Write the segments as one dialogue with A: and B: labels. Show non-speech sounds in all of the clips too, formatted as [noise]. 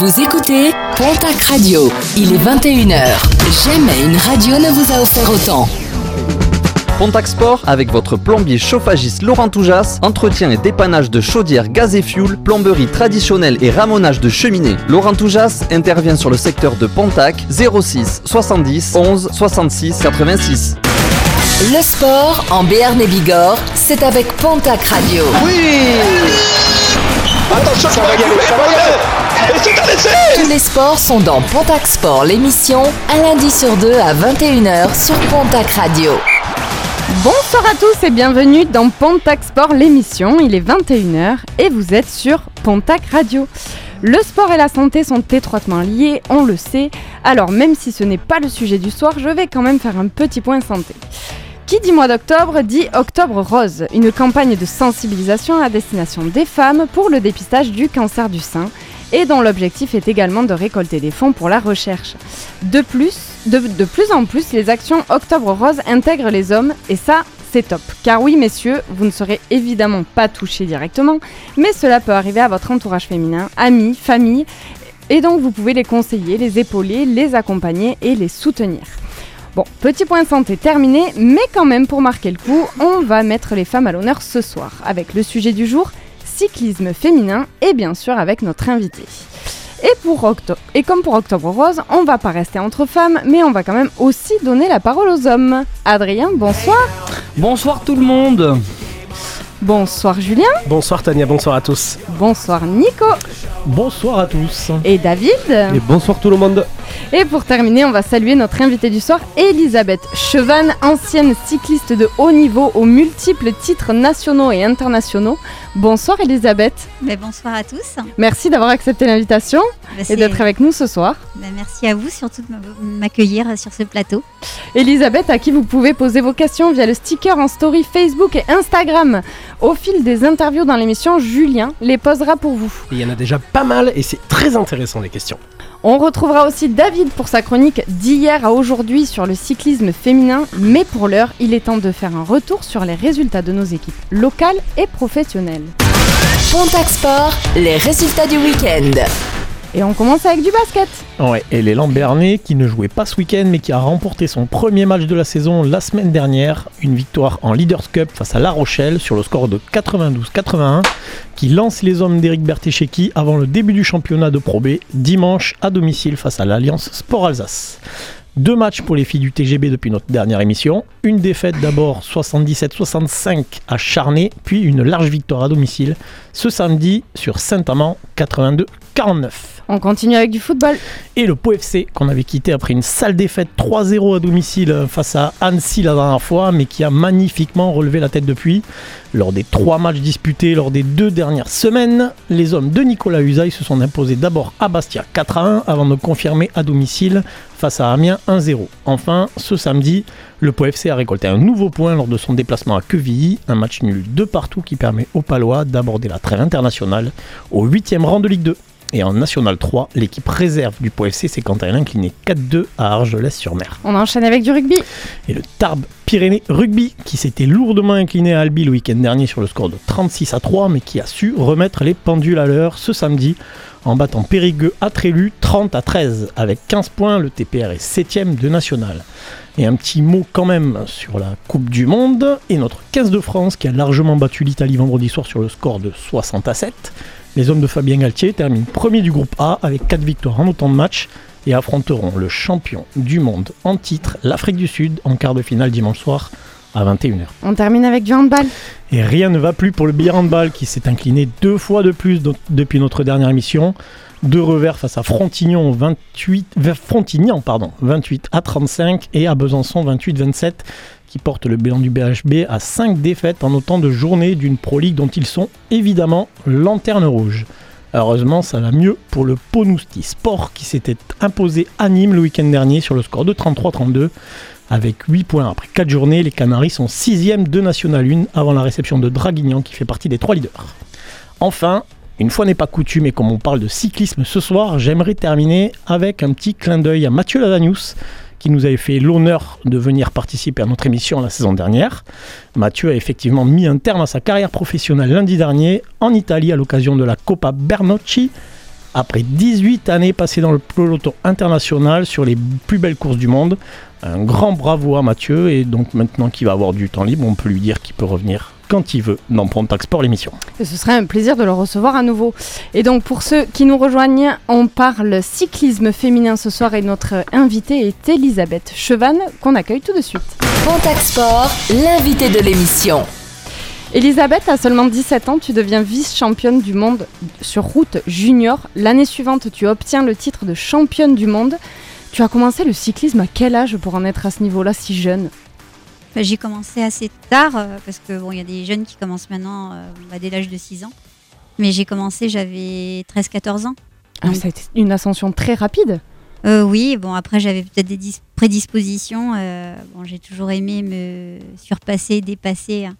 A: Vous écoutez Pontac Radio. Il est 21h. Jamais une radio ne vous a offert autant.
B: Pontac Sport avec votre plombier chauffagiste Laurent Toujas, entretien et dépannage de chaudières gaz et fuel, plomberie traditionnelle et ramonage de cheminées. Laurent Toujas intervient sur le secteur de Pontac 06 70 11 66 86.
A: Le sport en Béarn et Bigorre, c'est avec Pontac Radio.
C: Attention, ça va y aller, ça va y aller
A: Tous les sports sont dans Pontac Sport, l'émission, un lundi sur deux à 21h sur Pontac Radio.
D: Bonsoir à tous et bienvenue dans Pontac Sport, l'émission. Il est 21h et vous êtes sur Pontac Radio. Le sport et la santé sont étroitement liés, on le sait. Alors même si ce n'est pas le sujet du soir, je vais quand même faire un petit point santé. Qui dit mois d'octobre dit Octobre Rose, une campagne de sensibilisation à destination des femmes pour le dépistage du cancer du sein et dont l'objectif est également de récolter des fonds pour la recherche. De plus, de, de plus en plus, les actions Octobre Rose intègrent les hommes et ça, c'est top. Car oui, messieurs, vous ne serez évidemment pas touchés directement, mais cela peut arriver à votre entourage féminin, amis, famille, et donc vous pouvez les conseiller, les épauler, les accompagner et les soutenir. Bon, petit point santé terminé, mais quand même pour marquer le coup, on va mettre les femmes à l'honneur ce soir avec le sujet du jour, cyclisme féminin et bien sûr avec notre invité. Et, pour Octo- et comme pour Octobre Rose, on va pas rester entre femmes, mais on va quand même aussi donner la parole aux hommes. Adrien, bonsoir.
E: Bonsoir tout le monde
D: Bonsoir Julien.
F: Bonsoir Tania, bonsoir à tous.
D: Bonsoir Nico.
F: Bonsoir à tous.
D: Et David.
F: Et bonsoir tout le monde.
D: Et pour terminer, on va saluer notre invitée du soir, Elisabeth Chevan, ancienne cycliste de haut niveau aux multiples titres nationaux et internationaux. Bonsoir Elisabeth,
G: Ben, bonsoir à tous.
D: merci d'avoir accepté l'invitation
G: Ben,
D: et d'être avec nous ce soir.
G: ben, merci à vous surtout de m'a- m'accueillir sur ce plateau.
D: Elisabeth, à qui vous pouvez poser vos questions via le sticker en story Facebook et Instagram. Au fil des interviews dans l'émission, Julien les posera pour vous.
F: Il y en a déjà pas mal et c'est très intéressant les questions.
D: On retrouvera aussi David pour sa chronique d'hier à aujourd'hui sur le cyclisme féminin, mais pour l'heure, il est temps de faire un retour sur les résultats de nos équipes locales et professionnelles.
A: Pontac Sport, les résultats du week-end.
D: Et on commence avec du basket.
H: Ouais, et l'élan Bernet qui ne jouait pas ce week-end mais qui a remporté son premier match de la saison la semaine dernière, une victoire en Leaders Cup face à La Rochelle sur le score de 92-81 qui lance les hommes d'Éric Bertécheki avant le début du championnat de Pro B dimanche à domicile face à l'Alliance Sport Alsace. Deux matchs pour les filles du TGB depuis notre dernière émission. Une défaite d'abord 77-65 à Charnay, puis une large victoire à domicile ce samedi sur Saint-Amand 82-49
D: On continue avec du football.
H: et le Pau FC qu'on avait quitté après une sale défaite 3-0 à domicile face à Annecy la dernière fois, mais qui a magnifiquement relevé la tête depuis. Lors des trois matchs disputés lors des deux dernières semaines, les hommes de Nicolas Usaï se sont imposés d'abord à Bastia 4-1 avant de confirmer à domicile face à Amiens 1-0. Enfin, ce samedi, le Pau FC a récolté un nouveau point lors de son déplacement à Quevilly, un match nul de partout qui permet aux Palois d'aborder la trêve internationale au 8 rang de Ligue 2. Et en National 3, l'équipe réserve du Pau FC s'est quant à elle inclinée 4-2 à Argelès-sur-Mer.
D: On enchaîne avec du rugby.
H: Et le Tarbes Pyrénées Rugby, qui s'était lourdement incliné à Albi le week-end dernier sur le score de 36 à 3, mais qui a su remettre les pendules à l'heure ce samedi en battant Périgueux à Trélu 30 à 13. Avec 15 points, le TPR est 7ème de national. Et un petit mot quand même sur la Coupe du Monde et notre 15 de France qui a largement battu l'Italie vendredi soir sur le score de 60 à 7. Les hommes de Fabien Galtier terminent premier du groupe A avec 4 victoires en autant de matchs et affronteront le champion du monde en titre, l'Afrique du Sud, en quart de finale dimanche soir à 21h.
D: On termine avec du handball.
H: Et rien ne va plus pour le billard handball qui s'est incliné deux fois de plus depuis notre dernière émission. Deux revers face à Frontignan, 28, vers Frontignan pardon, 28 à 35 et à Besançon 28-27 qui porte le bilan du BHB à 5 défaites en autant de journées d'une Pro League dont ils sont évidemment lanterne rouge. Heureusement, ça va mieux pour le Ponousti Sport qui s'était imposé à Nîmes le week-end dernier sur le score de 33-32. Avec 8 points après 4 journées, les Canaries sont 6ème de National 1 avant la réception de Draguignan qui fait partie des 3 leaders. Enfin, une fois n'est pas coutume et comme on parle de cyclisme ce soir, j'aimerais terminer avec un petit clin d'œil à Mathieu Ladanius qui nous avait fait l'honneur de venir participer à notre émission la saison dernière. Mathieu a effectivement mis un terme à sa carrière professionnelle lundi dernier en Italie à l'occasion de la Coppa Bernocchi après 18 années passées dans le peloton international sur les plus belles courses du monde. Un grand bravo à Mathieu et donc maintenant qu'il va avoir du temps libre, on peut lui dire qu'il peut revenir quand il veut dans Pontac Sport l'émission.
D: Et ce serait un plaisir de le recevoir à nouveau. Et donc pour ceux qui nous rejoignent, on parle cyclisme féminin ce soir et notre invitée est Elisabeth Chevanne qu'on accueille tout de suite.
A: Pontac Sport, l'invité de l'émission.
D: Elisabeth, à seulement 17 ans, tu deviens vice-championne du monde sur route junior. L'année suivante, tu obtiens le titre de championne du monde. Tu as commencé le cyclisme à quel âge pour en être à ce niveau-là si jeune?
G: J'ai commencé assez tard euh, parce que bon, il y a des jeunes qui commencent maintenant euh, bah, dès l'âge de 6 ans. Mais j'ai commencé, j'avais 13-14 ans.
D: Ah, Ça a été une ascension très rapide.
G: Euh, oui, bon après j'avais peut-être des dis- prédispositions. euh, bon, j'ai toujours aimé me surpasser, dépasser. hein.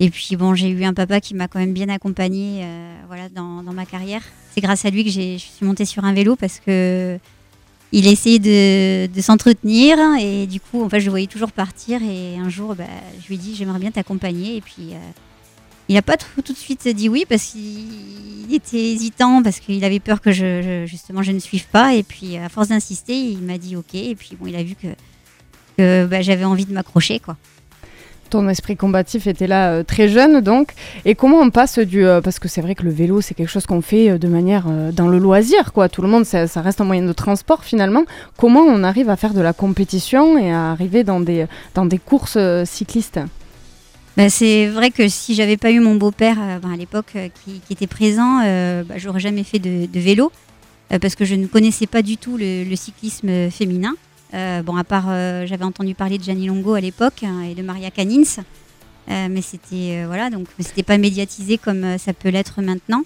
G: Et puis bon, j'ai eu un papa qui m'a quand même bien accompagnée euh, voilà, dans, dans ma carrière. C'est grâce à lui que je suis montée sur un vélo parce que il essayait de, s'entretenir et du coup en je le voyais toujours partir et un jour bah, je lui ai dit j'aimerais bien t'accompagner et puis euh, il n'a pas tout, de suite dit oui parce qu'il était hésitant parce qu'il avait peur que je, justement je ne suive pas et puis à force d'insister il m'a dit ok et puis bon il a vu que, que bah, j'avais envie de m'accrocher quoi.
D: Ton esprit combatif était là euh, très jeune donc. Et comment on passe du... euh, parce que c'est vrai que le vélo c'est quelque chose qu'on fait euh, de manière dans le loisir quoi. Tout le monde ça, reste un moyen de transport finalement. Comment on arrive à faire de la compétition et à arriver dans des, dans des courses cyclistes?
G: Bah, c'est vrai que si j'avais pas eu mon beau-père ben, à l'époque qui, était présent, bah, j'aurais jamais fait de, vélo parce que je ne connaissais pas du tout le cyclisme féminin. Euh, bon, à part, euh, j'avais entendu parler de Gianni Longo à l'époque hein, et de Maria Canins, Euh, mais c'était voilà, donc c'était pas médiatisé comme ça peut l'être maintenant.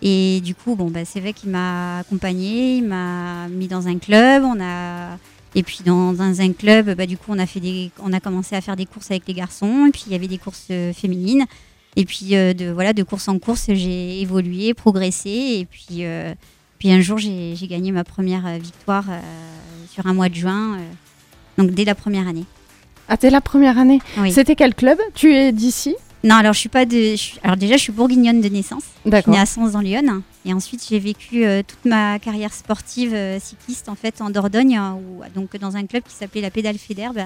G: Et du coup, bon, c'est vrai qu'il m'a accompagné, il m'a mis dans un club, on a et puis dans, dans un club, bah, du coup, on a fait des, on a commencé à faire des courses avec les garçons. Et puis il y avait des courses féminines. Et puis de voilà, de course en course, j'ai évolué, progressé. Et puis, puis un jour, j'ai gagné ma première victoire sur un mois de juin. euh, donc dès la première année.
D: Ah t'es la première année.
G: Oui.
D: C'était quel club? Tu es d'ici?
G: Non, alors je suis pas de. suis- alors déjà, je suis bourguignonne de naissance. Je suis
D: D'accord.
G: née à Sens dans l'Yonne. Et ensuite, j'ai vécu euh, toute ma carrière sportive euh, cycliste en fait en Dordogne, hein, où- donc dans un club qui s'appelait la Pédale Fédерbe.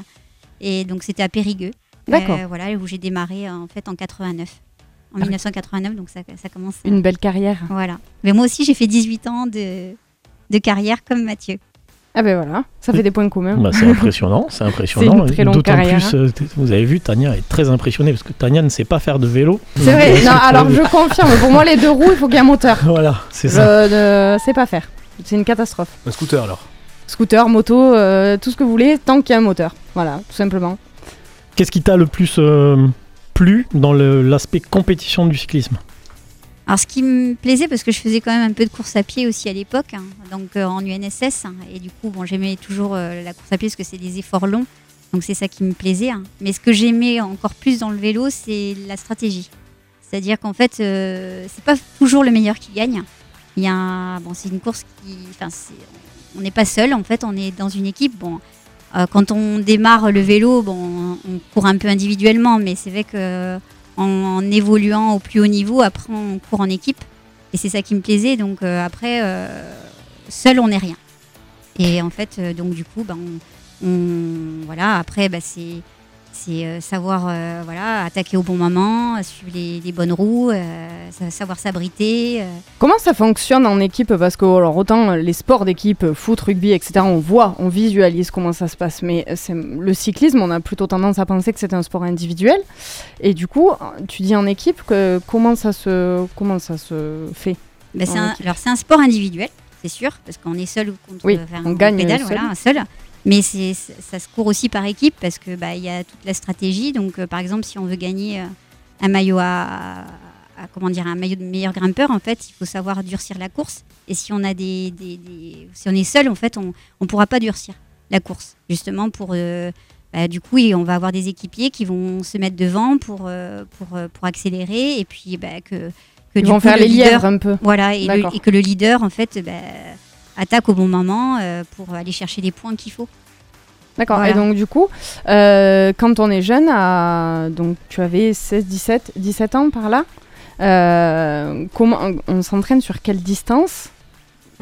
G: Et donc c'était à Périgueux.
D: D'accord.
G: Euh, voilà, où j'ai démarré en fait en 89. En
D: Ah oui.
G: 1989, donc ça, ça commence.
D: Une belle carrière.
G: Voilà. Mais moi aussi, j'ai fait 18 ans de, de carrière comme Mathieu.
D: Ah ben voilà, ça fait des points communs.
H: Bah, c'est impressionnant, c'est [laughs] impressionnant.
D: C'est
H: D'autant plus, euh, t- vous avez vu, Tania est très impressionnée parce que Tania ne sait pas faire de vélo.
D: C'est vrai,
H: Donc,
D: non,
H: euh,
D: alors je confirme, pour moi les deux roues, il faut qu'il y ait un moteur. [laughs]
H: Voilà, c'est
D: Je
H: ça.
D: ne sais pas faire. C'est une catastrophe.
F: Un scooter alors.
D: Scooter, moto, euh, tout ce que vous voulez, tant qu'il y a un moteur. Voilà, tout simplement.
H: Qu'est-ce qui t'a le plus euh, plu dans l'aspect compétition du cyclisme?
G: Alors, ce qui me plaisait, parce que je faisais quand même un peu de course à pied aussi à l'époque, hein, donc euh, en UNSS, hein, et du coup, bon, j'aimais toujours euh, la course à pied parce que c'est des efforts longs, donc c'est ça qui me plaisait. hein. Mais ce que j'aimais encore plus dans le vélo, c'est la stratégie. C'est-à-dire qu'en fait, euh, c'est pas toujours le meilleur qui gagne. Il y a bon, c'est une course qui, enfin, on n'est pas seul. En fait, on est dans une équipe. Bon, euh, quand on démarre le vélo, bon, on court un peu individuellement, mais c'est vrai que en, évoluant au plus haut niveau, après on court en équipe. Et c'est ça qui me plaisait. Donc euh, après, euh, seul on n'est rien. Et en fait, euh, donc du coup, ben, on, voilà, après, bah, c'est c'est euh, savoir euh, voilà, attaquer au bon moment, suivre les, les bonnes roues, euh, sa- savoir s'abriter.
D: Comment ça fonctionne en équipe? Parce que alors, autant les sports d'équipe, foot, rugby, etc., on voit, on visualise comment ça se passe. Mais le cyclisme, on a plutôt tendance à penser que c'est un sport individuel. Et du coup, tu dis en équipe, que, comment, ça se, comment ça se fait
G: Bah, c'est un,
D: équipe?
G: alors c'est un sport individuel, c'est sûr, parce qu'on est seul ou contre
D: Oui,
G: enfin,
D: on gagne
G: pédale,
D: seul.
G: voilà, seul. Mais c'est, ça se court aussi par équipe parce que bah, y a toute la stratégie. Donc euh, par exemple, si on veut gagner euh, un maillot à, à- comment dire un maillot de meilleur grimpeur, en fait, il faut savoir durcir la course. Et si on a des, des- des- si on est seul, en fait, on ne pourra pas durcir la course, justement pour euh, bah, du coup, on va avoir des équipiers qui vont se mettre devant pour euh, pour, pour accélérer et puis bah, que que
D: Ils
G: du
D: vont
G: coup,
D: faire
G: le
D: les
G: leader-
D: un peu.
G: voilà, et, le-
D: D'accord.
G: et que le leader, en fait, bah, attaque au bon moment euh, pour aller chercher les points qu'il faut.
D: D'accord.
G: Voilà.
D: Et donc, du coup, euh, quand on est jeune, à... donc tu avais 16, 17, 17 ans par là, euh, comment on s'entraîne sur quelle distance?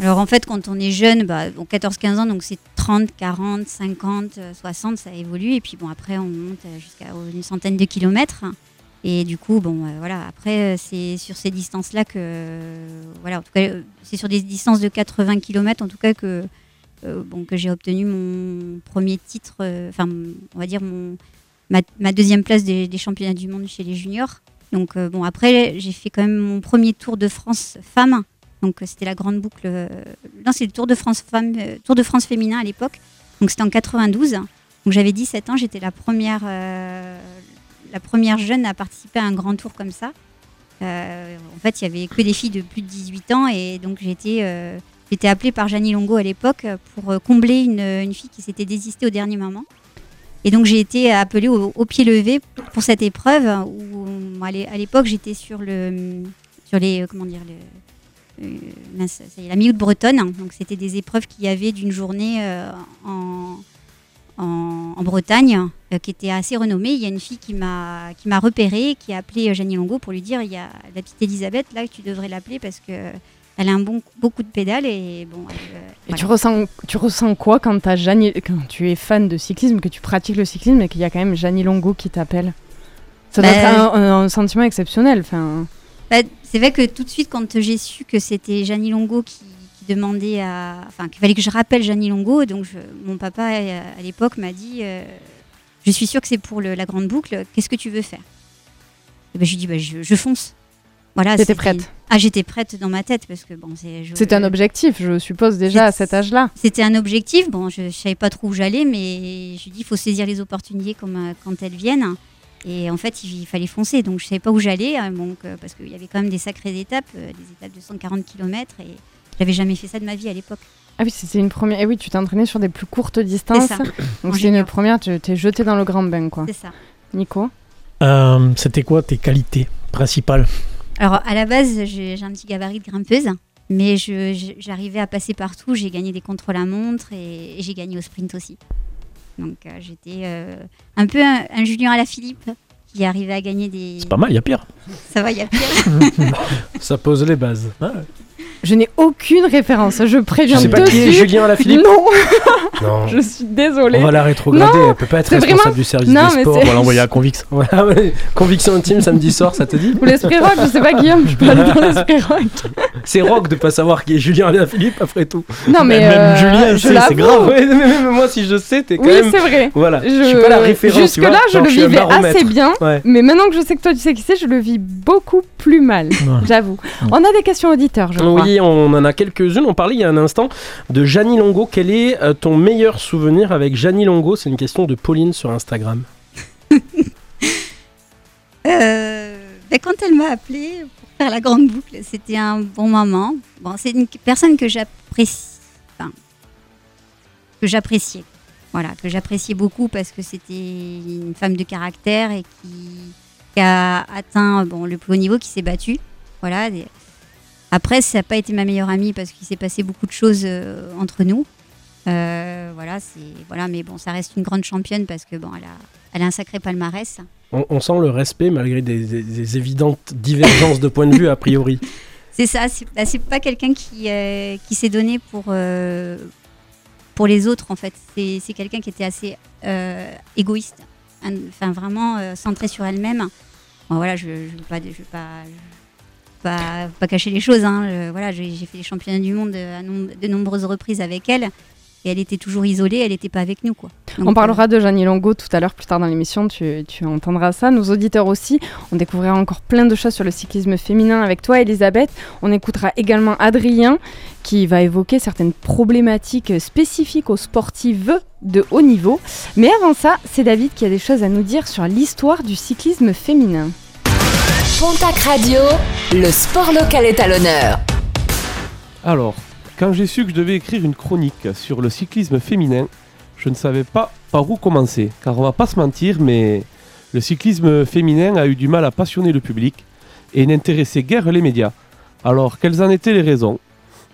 G: Alors en fait, quand on est jeune, bah, bon, 14-15 ans, donc c'est 30, 40, 50, euh, 60, ça évolue. Et puis bon, après, on monte euh, jusqu'à une centaine de kilomètres. Et du coup, bon, euh, voilà, après, euh, c'est sur ces distances-là que, euh, voilà, en tout cas, c'est sur des distances de 80 km, en tout cas, que, bon, que j'ai obtenu mon premier titre, enfin, on va dire mon, ma, deuxième place des, championnats du monde chez les juniors. Donc, bon, après, j'ai fait quand même mon premier Tour de France femme. Donc, c'était la grande boucle. non, c'est le Tour de France femme, Tour de France féminin à l'époque. Donc, c'était en 92. Donc, j'avais 17 ans. J'étais la première, la première jeune à participer à un grand tour comme ça. Euh, en fait, il y avait que des filles de plus de 18 ans. Et donc, été, euh, appelée par Janie Longo à l'époque pour euh, combler une, fille qui s'était désistée au dernier moment. Et donc, j'ai été appelée au, pied levé pour cette épreuve où, moi, à l'é- à l'époque, j'étais sur le, sur les, euh, comment dire, le, euh, la mi-août bretonne. Donc, c'était des épreuves qu'il y avait d'une journée euh, en, en, en Bretagne euh, qui était assez renommée. Il y a une fille qui m'a repérée, qui a appelé euh, Janie Longo pour lui dire il y a la petite Elisabeth là, tu devrais l'appeler parce que elle a un bon beaucoup de pédales et bon. elle, euh,
D: Et
G: voilà.
D: tu ressens, tu ressens quoi quand, tu es fan de cyclisme, que tu pratiques le cyclisme et qu'il y a quand même Janie Longo qui t'appelle? Ça doit
G: Bah,
D: être un, un- un sentiment exceptionnel. Enfin,
G: Bah, c'est vrai que tout de suite, quand j'ai su que c'était Janie Longo qui, qui demandait à. Enfin, qu'il fallait que je rappelle Janie Longo, donc je- mon papa, euh, à l'époque, m'a dit euh, Je suis sûre que c'est pour le- la grande boucle, qu'est-ce que tu veux faire? Et ben, Je lui ai dit bah, je, je fonce. Voilà, c'était-
D: prête
G: Ah, j'étais prête dans ma tête, parce que bon, c'est. je-
D: c'était un objectif, je suppose, déjà à cet âge-là.
G: C'était un objectif. Bon, je ne savais pas trop où j'allais, mais je lui ai dit il faut saisir les opportunités comme, euh, quand elles viennent. Et en fait, il, fallait foncer. Donc, je ne savais pas où j'allais, hein, donc, parce qu'il y avait quand même des sacrées étapes, des étapes de 140 km. Et j'avais jamais fait ça de ma vie à l'époque.
D: Ah oui, c'était une première. Et oui, tu t'es entraîné sur des plus courtes distances.
G: ça.
D: Donc c'est une
G: junior.
D: première, tu t'es jeté dans le grand bain, quoi.
G: C'est ça.
D: Nico
H: Euh, C'était quoi tes qualités principales?
G: Alors, à la base, j'ai un petit gabarit de grimpeuse. Mais j'arrivais à passer partout. J'ai gagné des contre-la-montre et, et j'ai gagné au sprint aussi. Donc, euh, j'étais euh, un peu un, un Julien à la Philippe qui arrivait à gagner des.
H: C'est pas mal, il y a pire.
G: Ça va, il y a pire. [laughs] [laughs]
F: Ça pose les bases.
H: Ah,
D: Je n'ai aucune référence, je
F: Je
D: préviens
F: sais pas qui est
D: dessus.
F: Julien Alaphilippe.
D: Non, [laughs]
F: Non.
D: je suis désolée.
F: On va la rétrograder,
D: Non,
F: elle peut pas être
D: c'est
F: responsable
D: vraiment-
F: du service
D: Non,
F: des
D: mais
F: sports.
D: c'est-
H: On va l'envoyer à Convix. [laughs]
F: Conviction intime samedi soir, ça te dit
D: Ou l'esprit rock, je sais pas Guillaume, je peux aller dans l'esprit rock.
F: C'est rock de pas savoir qui est Julien Alaphilippe après tout.
D: Non mais
H: Même
D: euh,
H: Julien,
D: je
H: c'est- grave.
F: Ouais, mais même moi si je sais, t'es quand
D: Oui,
F: même.
D: c'est vrai.
F: Voilà, je...
D: Je...
F: suis pas la référence. tu
D: Jusque
F: vois.
D: là, je le vivais assez bien, mais maintenant que je sais que toi tu sais qui c'est, je le vis beaucoup plus mal, j'avoue. On a des questions auditeurs, je crois.
F: Oui, on en a quelques-unes. On parlait il y a un instant de Janie Longo. Quel est euh, ton meilleur souvenir avec Janie Longo? C'est une question de Pauline sur Instagram. [laughs]
G: Euh, ben, quand elle m'a appelé pour faire la grande boucle, c'était un bon moment. Bon, c'est une personne que j'apprécie, enfin, que j'appréciais. Voilà, que j'appréciais beaucoup parce que c'était une femme de caractère et qui, qui a atteint bon, le plus haut niveau, qui s'est battue. Voilà. des- Après, ça n'a pas été ma meilleure amie parce qu'il s'est passé beaucoup de choses euh, entre nous. Euh, voilà, c'est voilà, mais bon, ça reste une grande championne parce que bon, elle a, elle a un sacré palmarès.
F: On, on sent le respect malgré des, des- des évidentes divergences de point de vue a priori. [laughs]
G: C'est ça, c'est bah, c'est pas quelqu'un qui, euh, qui s'est donné pour, euh, pour les autres en fait. C'est quelqu'un qui était assez euh, égoïste, enfin vraiment centré sur elle-même. Bon, voilà, je ne veux pas, je je veux pas, pas cacher les choses. Hein. Je- voilà, j'ai fait les championnats du monde à nom- de nombreuses reprises avec elle. Et elle était toujours isolée, elle n'était pas avec nous. Quoi. Donc,
D: On parlera de Janie Longo tout à l'heure, plus tard dans l'émission, tu, tu entendras ça. Nos auditeurs aussi, on découvrira encore plein de choses sur le cyclisme féminin avec toi, Elisabeth. On écoutera également Adrien, qui va évoquer certaines problématiques spécifiques aux sportives de haut niveau. Mais avant ça, c'est David qui a des choses à nous dire sur l'histoire du cyclisme féminin.
A: Pontac Radio, le sport local est à l'honneur.
I: Alors, quand j'ai su que je devais écrire une chronique sur le cyclisme féminin, je ne savais pas par où commencer. Car on va pas se mentir, mais le cyclisme féminin a eu du mal à passionner le public et n'intéressait guère les médias. Alors, quelles en étaient les raisons?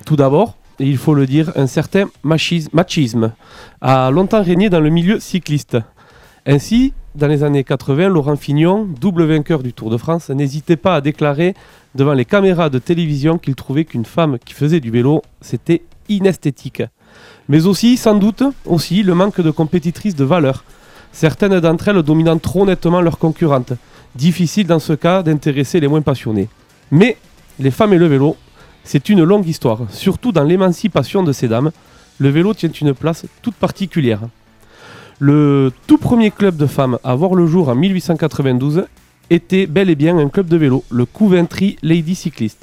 I: Tout d'abord, il faut le dire, un certain machis- machisme a longtemps régné dans le milieu cycliste. Ainsi, dans les années 80, Laurent Fignon, double vainqueur du Tour de France, n'hésitait pas à déclarer devant les caméras de télévision qu'il trouvait qu'une femme qui faisait du vélo, c'était inesthétique. Mais aussi, sans doute, aussi le manque de compétitrices de valeur. Certaines d'entre elles dominant trop nettement leurs concurrentes. Difficile dans ce cas d'intéresser les moins passionnés. Mais les femmes et le vélo, c'est une longue histoire, surtout dans l'émancipation de ces dames. Le vélo tient une place toute particulière. Le tout premier club de femmes à voir le jour en 1892 était bel et bien un club de vélo, le Coventry Lady Cyclist.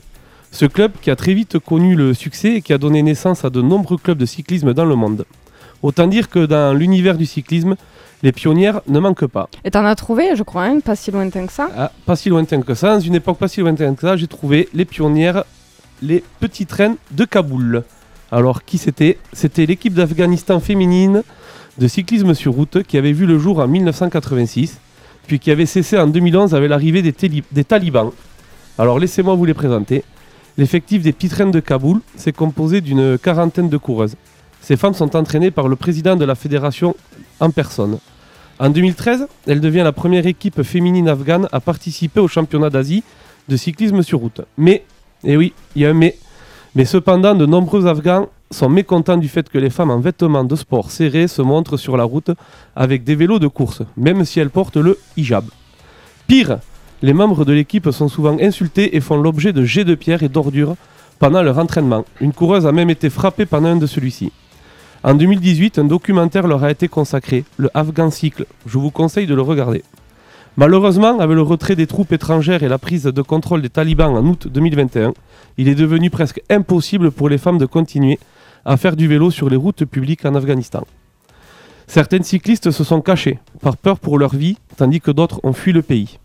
I: Ce club qui a très vite connu le succès et qui a donné naissance à de nombreux clubs de cyclisme dans le monde. Autant dire que dans l'univers du cyclisme, les pionnières ne manquent pas.
D: Et t'en as trouvé, je crois, hein, pas si lointain que ça.
I: Ah, pas si lointain que ça, dans une époque pas si lointaine que ça, j'ai trouvé les pionnières, les petites reines de Kaboul. Alors qui c'était? C'était l'équipe d'Afghanistan féminine de cyclisme sur route qui avait vu le jour en 1986, puis qui avait cessé en 2011 avec l'arrivée des, tali- des talibans. Alors laissez-moi vous les présenter. L'effectif des petites reines de Kaboul s'est composé d'une quarantaine de coureuses. Ces femmes sont entraînées par le président de la fédération en personne. En 2013, elle devient la première équipe féminine afghane à participer au championnat d'Asie de cyclisme sur route. Mais, et oui, il y a un mais, mais cependant, de nombreux Afghans sont mécontents du fait que les femmes en vêtements de sport serrés se montrent sur la route avec des vélos de course, même si elles portent le hijab. Pire, les membres de l'équipe sont souvent insultés et font l'objet de jets de pierre et d'ordures pendant leur entraînement. Une coureuse a même été frappée pendant un de celui-ci. En 2018, un documentaire leur a été consacré, le Afghan Cycle. Je vous conseille de le regarder. Malheureusement, avec le retrait des troupes étrangères et la prise de contrôle des talibans en août 2021, il est devenu presque impossible pour les femmes de continuer à faire du vélo sur les routes publiques en Afghanistan. Certaines cyclistes se sont cachées, par peur pour leur vie, tandis que d'autres ont fui le pays.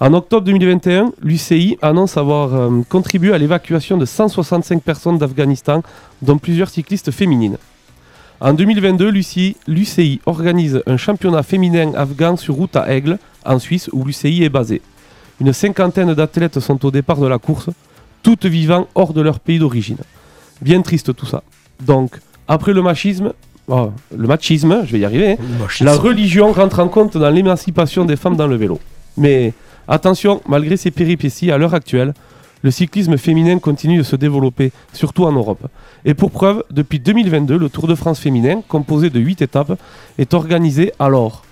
I: En octobre 2021, l'UCI annonce avoir euh, contribué à l'évacuation de 165 personnes d'Afghanistan, dont plusieurs cyclistes féminines. En 2022, l'UCI, organise un championnat féminin afghan sur route à Aigle, en Suisse, où l'UCI est basée. Une cinquantaine d'athlètes sont au départ de la course, toutes vivant hors de leur pays d'origine. Bien triste tout ça. Donc, après le machisme, oh, le machisme, je vais y arriver, hein, la religion rentre en compte dans l'émancipation des femmes dans le vélo. Mais attention, malgré ces péripéties, à l'heure actuelle, le cyclisme féminin continue de se développer, surtout en Europe. Et pour preuve, depuis 2022, le Tour de France féminin, composé de 8 étapes, est organisé alors.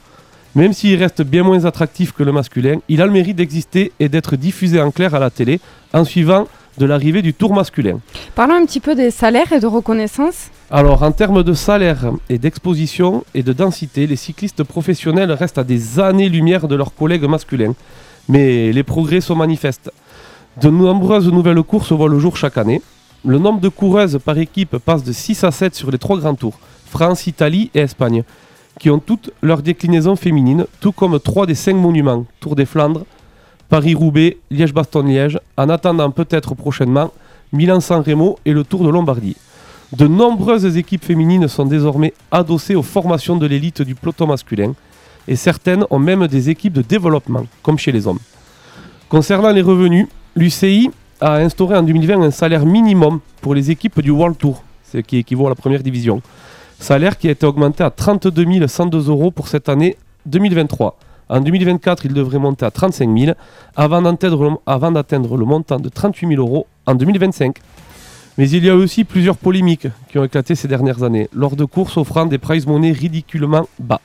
I: Même s'il reste bien moins attractif que le masculin, il a le mérite d'exister et d'être diffusé en clair à la télé en suivant de l'arrivée du Tour masculin.
D: Parlons un petit peu des salaires et de reconnaissance.
I: Alors, en termes de salaire et d'exposition et de densité, les cyclistes professionnels restent à des années-lumière de leurs collègues masculins. Mais les progrès sont manifestes. De nombreuses nouvelles courses voient le jour chaque année. Le nombre de coureuses par équipe passe de 6 à 7 sur les trois grands tours, France, Italie et Espagne, qui ont toutes leurs déclinaisons féminines, tout comme trois des cinq monuments, Tour des Flandres, Paris-Roubaix, Liège-Bastogne-Liège, en attendant peut-être prochainement Milan-San Remo et le Tour de Lombardie. De nombreuses équipes féminines sont désormais adossées aux formations de l'élite du peloton masculin, et certaines ont même des équipes de développement, comme chez les hommes. Concernant les revenus, l'UCI a instauré en 2020 un salaire minimum pour les équipes du World Tour, ce qui équivaut à la première division. Salaire qui a été augmenté à 32 102 euros pour cette année 2023. En 2024, il devrait monter à 35 000 avant d'atteindre le, montant de 38 000 euros en 2025. Mais il y a aussi plusieurs polémiques qui ont éclaté ces dernières années, lors de courses offrant des prize money ridiculement bas.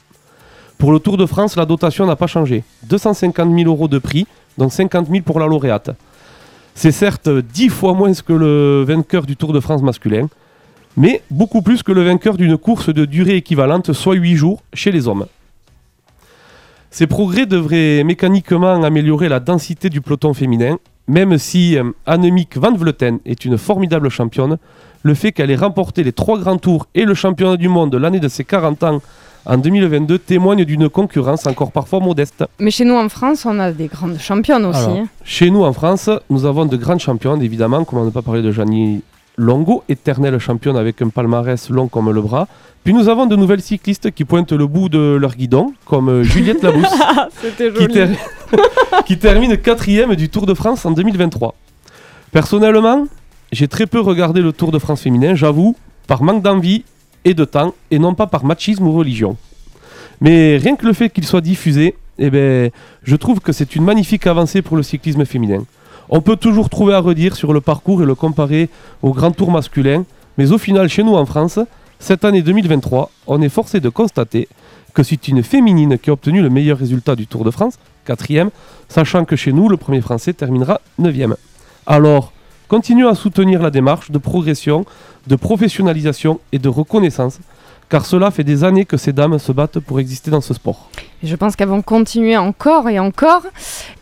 I: Pour le Tour de France, la dotation n'a pas changé. 250 000 euros de prix, dont 50 000 pour la lauréate. C'est certes 10 fois moins que le vainqueur du Tour de France masculin, mais beaucoup plus que le vainqueur d'une course de durée équivalente, soit 8 jours, chez les hommes. Ces progrès devraient mécaniquement améliorer la densité du peloton féminin, même si euh, Annemiek van Vleuten est une formidable championne, le fait qu'elle ait remporté les trois grands tours et le championnat du monde l'année de ses 40 ans en 2022 témoigne d'une concurrence encore parfois modeste.
D: Mais chez nous en France, on a des grandes championnes aussi.
I: Alors,
D: hein.
I: Chez nous en France, nous avons de grandes championnes, évidemment, comment ne pas parler de Gianni Longo, éternelle championne avec un palmarès long comme le bras. Puis nous avons de nouvelles cyclistes qui pointent le bout de leur guidon, comme Juliette Labousse, [laughs] qui, ter- [laughs] qui termine quatrième du Tour de France en 2023. Personnellement, j'ai très peu regardé le Tour de France féminin, j'avoue, par manque d'envie et de temps, et non pas par machisme ou religion. Mais rien que le fait qu'il soit diffusé, eh ben, je trouve que c'est une magnifique avancée pour le cyclisme féminin. On peut toujours trouver à redire sur le parcours et le comparer au grand tour masculin, mais au final, chez nous en France, cette année 2023, on est forcé de constater que c'est une féminine qui a obtenu le meilleur résultat du Tour de France, quatrième, sachant que chez nous, le premier français terminera neuvième. Alors, continuons à soutenir la démarche de progression, de professionnalisation et de reconnaissance car cela fait des années que ces dames se battent pour exister dans ce sport.
D: Je pense qu'elles vont continuer encore et encore.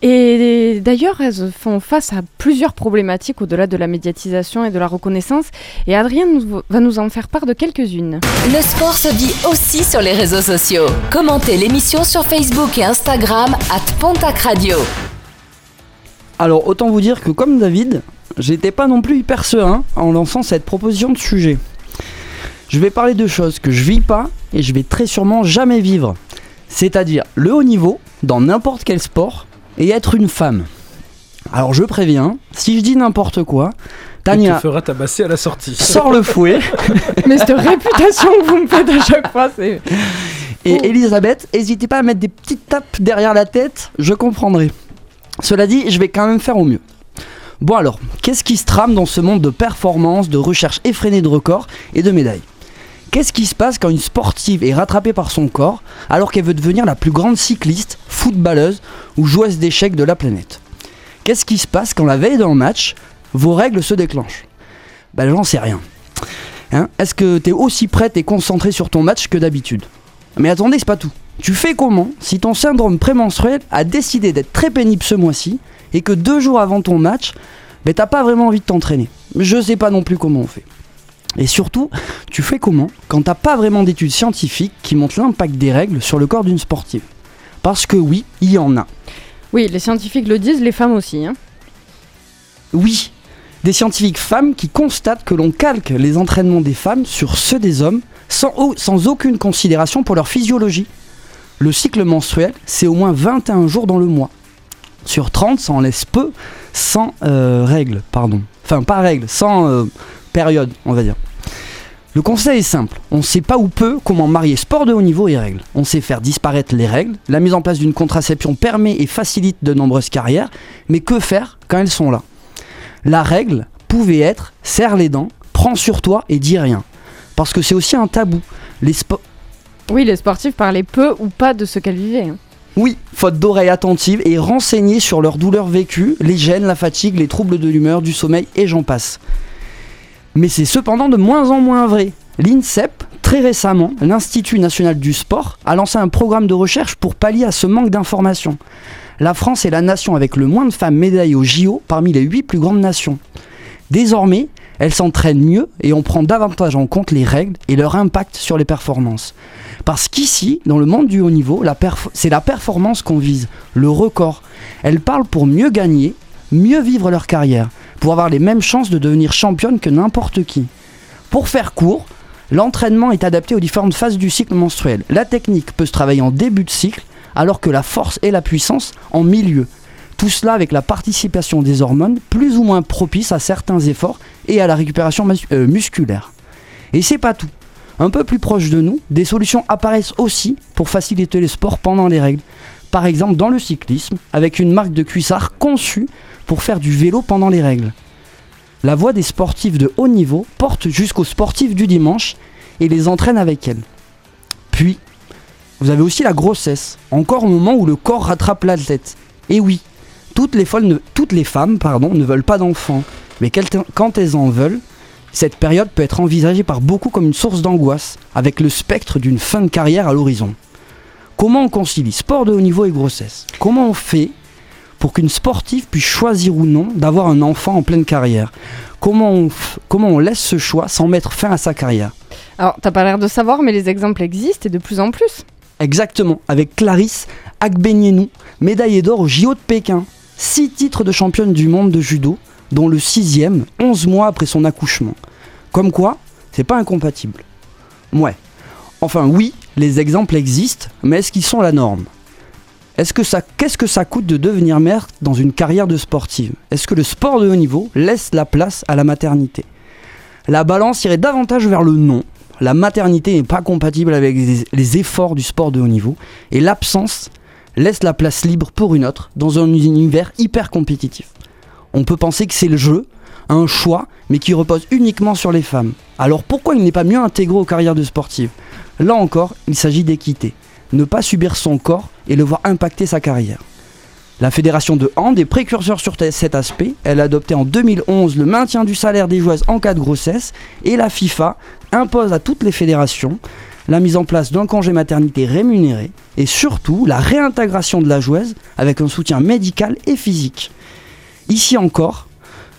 D: Et d'ailleurs, elles font face à plusieurs problématiques au-delà de la médiatisation et de la reconnaissance. Et Adrien va nous en faire part de quelques-unes.
A: Le sport se vit aussi sur les réseaux sociaux. Commentez l'émission sur Facebook et Instagram at Pontac Radio.
E: Alors, autant vous dire que comme David, j'étais pas non plus hyper serein en lançant cette proposition de sujet. Je vais parler de choses que je vis pas et je vais très sûrement jamais vivre. C'est-à-dire le haut niveau dans n'importe quel sport et être une femme. Alors je préviens, si je dis n'importe quoi, Tania
F: te fera tabasser à la sortie.
E: Sors le fouet. [laughs]
D: Mais cette réputation que vous me faites à chaque fois, c'est.
E: Et Elisabeth, n'hésitez pas à mettre des petites tapes derrière la tête, je comprendrai. Cela dit, je vais quand même faire au mieux. Bon alors, qu'est-ce qui se trame dans ce monde de performance, de recherche effrénée de records et de médailles? Qu'est-ce qui se passe quand une sportive est rattrapée par son corps alors qu'elle veut devenir la plus grande cycliste, footballeuse ou joueuse d'échecs de la planète? Qu'est-ce qui se passe quand la veille d'un match, vos règles se déclenchent? Ben j'en sais rien. Hein? Est-ce que tu es aussi prête et concentrée sur ton match que d'habitude? Mais attendez, c'est pas tout. Tu fais comment si ton syndrome prémenstruel a décidé d'être très pénible ce mois-ci et que deux jours avant ton match, ben t'as pas vraiment envie de t'entraîner? Je sais pas non plus comment on fait. Et surtout, tu fais comment quand t'as pas vraiment d'études scientifiques qui montrent l'impact des règles sur le corps d'une sportive? Parce que oui, il y en a.
D: Oui, les scientifiques le disent, les femmes aussi. Hein.
E: Oui, des scientifiques femmes qui constatent que l'on calque les entraînements des femmes sur ceux des hommes sans, sans aucune considération pour leur physiologie. Le cycle menstruel, c'est au moins 21 jours dans le mois. Sur 30, ça en laisse peu sans euh, règles, pardon. Enfin, pas règles, sans euh, période, on va dire. Le conseil est simple, on ne sait pas ou peu comment marier sport de haut niveau et règles. On sait faire disparaître les règles, la mise en place d'une contraception permet et facilite de nombreuses carrières, mais que faire quand elles sont là? La règle pouvait être serre les dents, prends sur toi et dis rien. Parce que c'est aussi un tabou. Les
D: oui, les sportifs parlaient peu ou pas de ce qu'elles vivaient. Hein.
E: Oui, faute d'oreilles attentives et renseignées sur leurs douleurs vécues, les gènes, la fatigue, les troubles de l'humeur, du sommeil et j'en passe. Mais c'est cependant de moins en moins vrai. L'INSEP, très récemment, l'Institut national du sport, a lancé un programme de recherche pour pallier à ce manque d'informations. La France est la nation avec le moins de femmes médaillées au JO parmi les 8 plus grandes nations. Désormais, elles s'entraînent mieux et on prend davantage en compte les règles et leur impact sur les performances. Parce qu'ici, dans le monde du haut niveau, c'est la performance qu'on vise, le record. Elles parlent pour mieux gagner, mieux vivre leur carrière pour avoir les mêmes chances de devenir championne que n'importe qui. Pour faire court, l'entraînement est adapté aux différentes phases du cycle menstruel. La technique peut se travailler en début de cycle, alors que la force et la puissance en milieu. Tout cela avec la participation des hormones plus ou moins propices à certains efforts et à la récupération euh, musculaire. Et c'est pas tout. Un peu plus proche de nous, des solutions apparaissent aussi pour faciliter les sports pendant les règles. Par exemple dans le cyclisme, avec une marque de cuissard conçue pour faire du vélo pendant les règles. La voix des sportifs de haut niveau porte jusqu'aux sportifs du dimanche et les entraîne avec elles. Puis, vous avez aussi la grossesse, encore au moment où le corps rattrape l'athlète. Et oui, toutes les, toutes les femmes pardon, ne veulent pas d'enfants, mais quand elles en veulent, cette période peut être envisagée par beaucoup comme une source d'angoisse, avec le spectre d'une fin de carrière à l'horizon. Comment on concilie sport de haut niveau et grossesse? Comment on fait pour qu'une sportive puisse choisir ou non d'avoir un enfant en pleine carrière comment on, comment on laisse ce choix sans mettre fin à sa carrière?
D: Alors, t'as pas l'air de savoir, mais les exemples existent et de plus en plus.
E: Exactement, avec Clarisse Agbenienou, médaillée d'or au JO de Pékin. Six titres de championne du monde de judo, dont le sixième, 11 mois après son accouchement. Comme quoi, c'est pas incompatible. Ouais. Enfin oui, les exemples existent, mais est-ce qu'ils sont la norme? Est-ce que ça, qu'est-ce que ça coûte de devenir mère dans une carrière de sportive? Est-ce que le sport de haut niveau laisse la place à la maternité? La balance irait davantage vers le non, La maternité n'est pas compatible avec les, efforts du sport de haut niveau et l'absence laisse la place libre pour une autre dans un univers hyper compétitif. On peut penser que c'est le jeu, un choix, mais qui repose uniquement sur les femmes. Alors pourquoi il n'est pas mieux intégré aux carrières de sportives Là encore, il s'agit d'équité. Ne pas subir son corps et le voir impacter sa carrière. La fédération de hand est précurseur sur cet aspect. Elle a adopté en 2011 le maintien du salaire des joueuses en cas de grossesse et la FIFA impose à toutes les fédérations la mise en place d'un congé maternité rémunéré et surtout la réintégration de la joueuse avec un soutien médical et physique. Ici encore,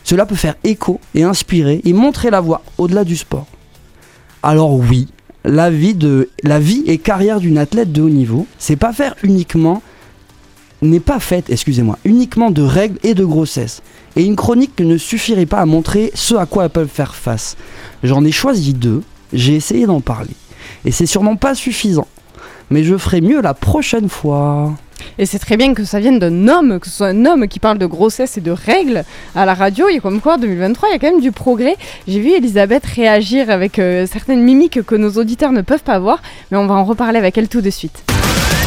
E: cela peut faire écho et inspirer et montrer la voie au-delà du sport. Alors oui, la vie, de, et carrière d'une athlète de haut niveau, c'est pas faire uniquement n'est pas faite, excusez-moi, uniquement de règles et de grossesse. Et une chronique ne suffirait pas à montrer ce à quoi elles peuvent faire face. J'en ai choisi deux, j'ai essayé d'en parler. Et c'est sûrement pas suffisant. Mais je ferai mieux la prochaine fois.
D: Et c'est très bien que ça vienne d'un homme, que ce soit un homme qui parle de grossesse et de règles à la radio. Et comme quoi, en 2023, il y a quand même du progrès. J'ai vu Elisabeth réagir avec euh, certaines mimiques que nos auditeurs ne peuvent pas voir, mais on va en reparler avec elle tout de suite.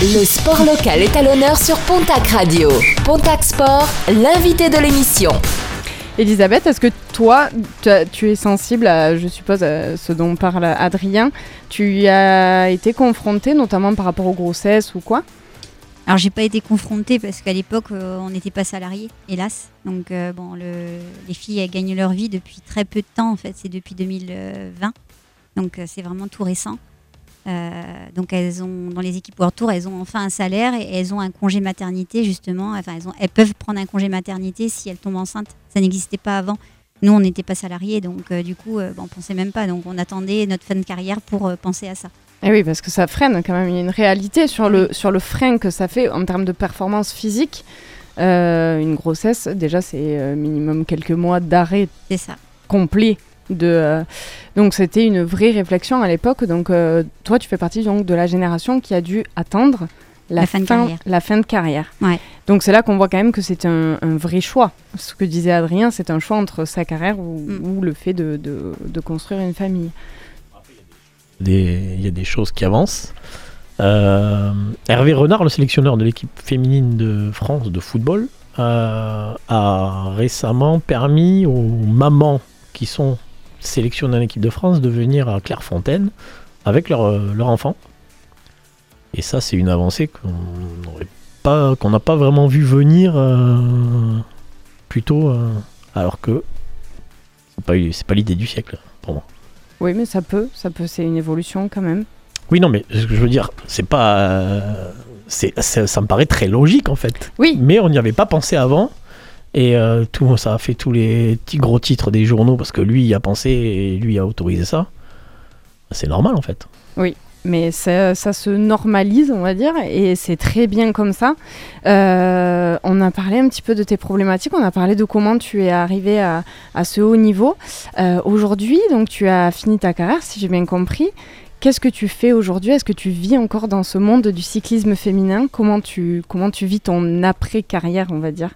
A: Le sport local est à l'honneur sur Pontac Radio. Pontac Sport, l'invité de l'émission.
D: Elisabeth, est-ce que toi, tu es sensible à, je suppose, à ce dont parle Adrien? Tu y as été confrontée, notamment par rapport aux grossesses ou quoi?
G: Alors j'ai pas été confrontée parce qu'à l'époque euh, on n'était pas salariés, hélas. Donc euh, bon, le- les filles elles gagnent leur vie depuis très peu de temps en fait, c'est depuis 2020. Donc euh, c'est vraiment tout récent. Donc elles ont dans les équipes World Tour, elles ont enfin un salaire et elles ont un congé maternité justement. Enfin elles, ont, elles peuvent prendre un congé maternité si elles tombent enceintes. Ça n'existait pas avant. Nous on n'était pas salariés donc du coup bon, on pensait même pas. Donc on attendait notre fin de carrière pour penser à ça.
D: Eh oui, parce que ça freine quand même. Il y a une réalité sur le, sur le frein que ça fait en termes de performance physique. Euh, une grossesse, déjà, c'est euh, minimum quelques mois d'arrêt
G: ça.
D: complet. De, euh, donc c'était une vraie réflexion à l'époque. Donc toi, tu fais partie donc, de la génération qui a dû attendre la,
G: La fin de carrière.
D: la fin de carrière.
G: Ouais.
D: Donc c'est là qu'on voit quand même que c'est un, un vrai choix. Ce que disait Adrien, c'est un choix entre sa carrière ou,
G: Mm.
D: ou le fait de, de- de construire une famille.
H: Y a des choses qui avancent. Euh, Hervé Renard, le sélectionneur de l'équipe féminine de France de football, euh, a récemment permis aux mamans qui sont sélectionnées en équipe de France de venir à Clairefontaine avec leur, euh, leur enfant. Et ça, c'est une avancée qu'on n'a pas vraiment vu venir euh, plutôt, alors que c'est pas, pas l'idée du siècle pour moi.
D: Oui, mais ça peut, ça peut, c'est une évolution quand même.
H: Oui, non, mais ce que je veux dire, c'est pas. c'est, ça me paraît très logique en fait.
D: Oui.
H: Mais on n'y avait pas pensé avant. Et euh, tout, ça a fait tous les petits gros titres des journaux parce que lui y a pensé et lui a autorisé ça. C'est normal en fait.
D: Mais ça, ça se normalise, on va dire, et c'est très bien comme ça. Euh, on a parlé un petit peu de tes problématiques, on a parlé de comment tu es arrivé à, ce haut niveau. Euh, aujourd'hui, donc tu as fini ta carrière, si j'ai bien compris. Qu'est-ce que tu fais aujourd'hui? Est-ce que tu vis encore dans ce monde du cyclisme féminin? Comment tu, comment tu vis ton après-carrière, on va dire?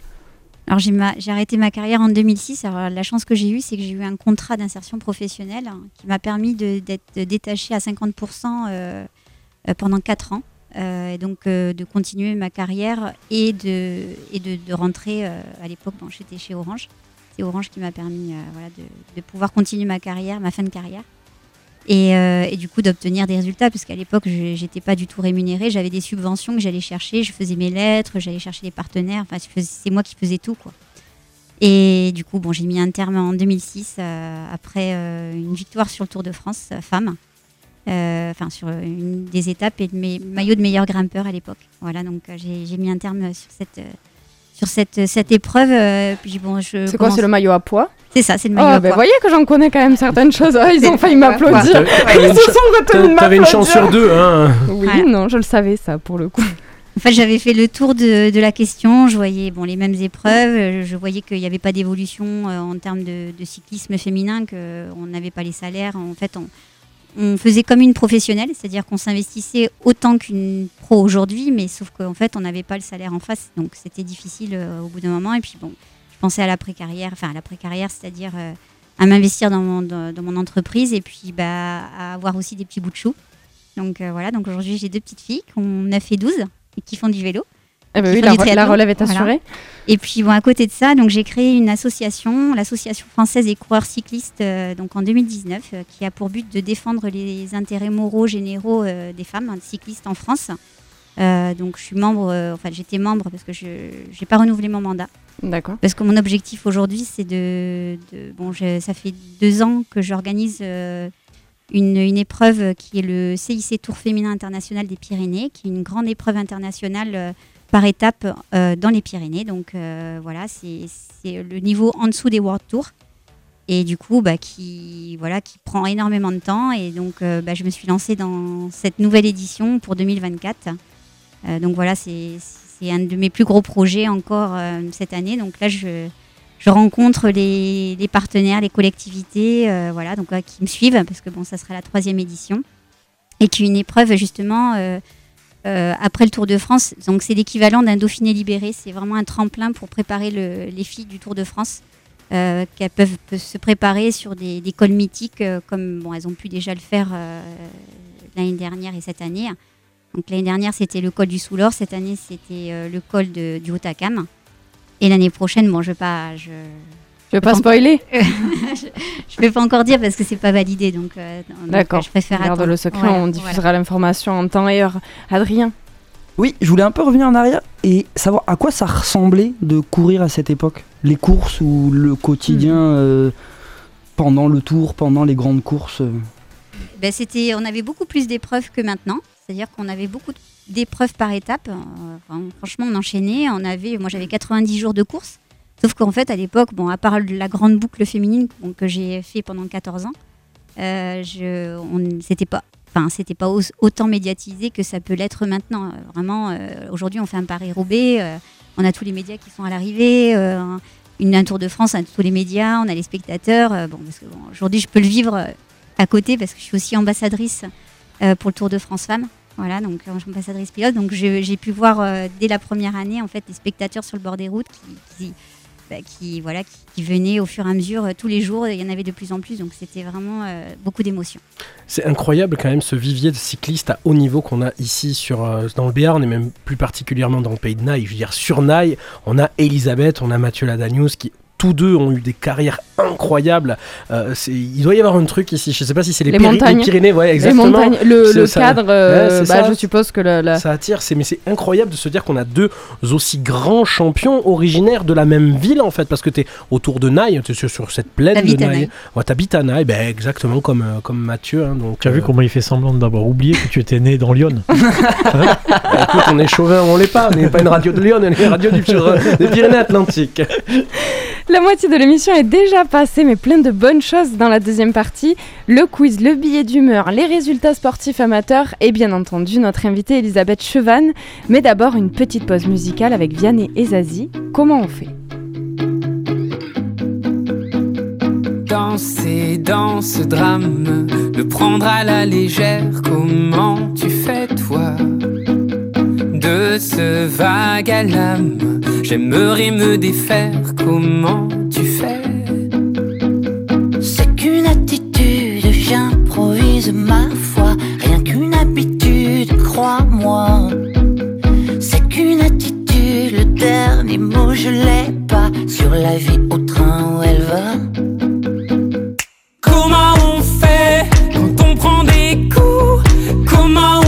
G: Alors j'ai arrêté ma carrière en 2006. Alors la chance que j'ai eue, c'est que j'ai eu un contrat d'insertion professionnelle hein, qui m'a permis d'être détachée à 50% euh, euh, pendant 4 ans. Euh, et donc de continuer ma carrière et de, rentrer à l'époque, bon, j'étais chez Orange. C'est Orange qui m'a permis de pouvoir continuer ma carrière, ma fin de carrière. Et, euh, et du coup d'obtenir des résultats, parce qu'à l'époque, je n'étais pas du tout rémunérée. J'avais des subventions que j'allais chercher, je faisais mes lettres, j'allais chercher les partenaires. Enfin, c'est moi qui faisais tout. quoi. Et du coup, bon, j'ai mis un terme en 2006, euh, après euh, une victoire sur le Tour de France femme. Enfin, sur une des étapes et de mes maillots de meilleur grimpeur à l'époque. Voilà, donc j'ai mis un terme sur cette, sur cette, cette épreuve. euh, puis bon, je
D: C'est quoi C'est le maillot à poids
G: C'est ça, c'est le maillot
D: Ah,
G: à
D: ben
G: poids.
D: voyez que j'en connais quand même certaines choses. Ah, ils ont failli
G: maillot
D: m'applaudir.
F: T'avais
D: Ils
F: une
D: se sont retenus de
F: T'avais une chance sur deux, hein.
D: Oui, non, je le savais ça pour le coup.
G: En fait, j'avais fait le tour de, de la question. Je voyais bon, les mêmes épreuves. euh, Je voyais qu'il n'y avait pas d'évolution euh, en termes de, de cyclisme féminin, qu'on n'avait pas les salaires. En fait, on, on faisait comme une professionnelle, c'est-à-dire qu'on s'investissait autant qu'une pro aujourd'hui, mais sauf qu'en fait, on n'avait pas le salaire en face. Donc, c'était difficile euh, au bout d'un moment. Et puis, bon, je pensais à l'après-carrière, enfin à l'après-carrière, c'est-à-dire euh, à m'investir dans mon, dans, dans mon entreprise et puis bah, à avoir aussi des petits bouts de chou. Donc euh, voilà, donc aujourd'hui j'ai deux petites filles qui ont 9 et 12 et qui font du vélo.
D: Eh ben oui, la, re- relève est
G: Voilà.
D: assurée.
G: Et puis bon, à côté de ça, donc j'ai créé une association, l'association française des coureurs cyclistes, euh, donc en 2019, euh, qui a pour but de défendre les intérêts moraux généraux euh, des femmes hein, cyclistes en France. Donc je suis membre, enfin j'étais membre parce que je n'ai pas renouvelé mon mandat.
D: D'accord.
G: Parce que mon objectif aujourd'hui, c'est de, de- bon, je- ça fait deux ans que j'organise une, une épreuve qui est le CIC Tour féminin international des Pyrénées, qui est une grande épreuve internationale par étape euh, dans les Pyrénées. Donc euh, voilà, c'est le niveau en dessous des World Tours. Et du coup, bah, qui, voilà, qui prend énormément de temps. Et donc, euh, bah, je me suis lancée dans cette nouvelle édition pour 2024. Euh, donc voilà, c'est un de mes plus gros projets encore cette année. Donc là, je, je rencontre les, partenaires, les collectivités, voilà, donc qui me suivent parce que bon, ça sera la troisième édition et qui est une épreuve justement après le Tour de France. Donc c'est l'équivalent d'un Dauphiné libéré. C'est vraiment un tremplin pour préparer le- les filles du Tour de France. Euh, qu'elles peuvent, se préparer sur des, cols mythiques euh, comme bon, elles ont pu déjà le faire euh, l'année dernière et cette année. Donc l'année dernière c'était le col du Soulor, cette année c'était euh, le col de- du Haut-Acam. Et l'année prochaine, bon, je vais pas, je,
D: Je vais pas spoiler.
G: je, [laughs] je vais pas encore dire parce que c'est pas validé, donc, euh,
D: D'accord.
G: Je préfère
D: Garde
G: attendre.
D: le secret, on diffusera l'information en temps et heure. Adrien
E: Oui, je voulais un peu revenir en arrière et savoir à quoi ça ressemblait de courir à cette époque. Les courses ou le quotidien euh, pendant le tour, pendant les grandes courses. euh.
G: Ben, c'était, on avait beaucoup plus d'épreuves que maintenant. C'est-à-dire qu'on avait beaucoup d'épreuves par étape. Enfin, franchement, on enchaînait. On avait, moi, j'avais 90 jours de course. Sauf qu'en fait, à l'époque, bon, à part la grande boucle féminine que j'ai fait pendant 14 ans, euh, je, on, c'était pas, enfin, c'était pas au- autant médiatisé que ça peut l'être maintenant. Euh, Vraiment, euh, aujourd'hui, on fait un Paris-Roubaix. euh, on a tous les médias qui sont à l'arrivée. un- Tour de France, on a tous les médias, on a les spectateurs. bon, bon, aujourd'hui, je peux le vivre à côté parce que je suis aussi ambassadrice pour le Tour de France Femmes. Voilà, donc ambassadrice pilote. Donc j'ai pu voir dès la première année en fait les spectateurs sur le bord des routes qui, bah, qui, voilà, qui, qui venaient au fur et à mesure euh, tous les jours. Il y en avait de plus en plus, donc c'était vraiment euh, beaucoup d'émotions.
F: C'est incroyable quand même ce vivier de cyclistes à haut niveau qu'on a ici sur, euh, dans le Béarn et même plus particulièrement dans le pays de Naï. Je veux dire, sur Naï, on a Elisabeth, on a Mathieu Ladanius qui tous deux ont eu des carrières incroyables. Euh, il doit y avoir un truc ici, je sais pas si c'est les,
D: Les
F: les Pyrénées, ouais,
D: Les
F: exactement.
D: montagnes, le,
F: C'est
D: le
F: ça.
D: cadre, euh,
F: Ouais,
D: bah,
F: ça.
D: je suppose que la, la-
F: Ça attire, c'est mais c'est incroyable de se dire qu'on a deux aussi grands champions originaires de la même ville en fait, parce que tu es autour de Naï, tu es sur, sur cette plaine de Naï. Ouais, t'habites à Naï, ben, exactement comme, euh, comme Mathieu. hein, donc,
H: Tu as vu
F: euh,
H: comment il fait semblant d'avoir oublié que tu étais né dans Lyon [laughs]
F: bah, écoute, on est chauvin, on l'est pas, on n'est pas une radio de Lyon, on est une radio du, sur- des Pyrénées-Atlantiques.
D: La moitié de l'émission est déjà passée, mais plein de bonnes choses dans la deuxième partie. Le quiz, le billet d'humeur, les résultats sportifs amateurs et bien entendu notre invitée Elisabeth Chevanne. Mais d'abord une petite pause musicale avec Vianney et Zazie. Comment on fait?
J: Danser dans ce drame, le prendre à la légère, comment tu fais toi? De ce vague à l'âme, j'aimerais me défaire, comment tu fais?
K: C'est qu'une attitude, j'improvise ma foi. Rien qu'une habitude, crois-moi. C'est qu'une attitude, le dernier mot je l'ai pas. Sur la vie au train où elle va.
J: Comment on fait quand on prend des coups? Comment on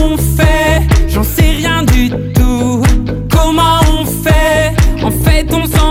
J: Comment on fait En fait, on s'en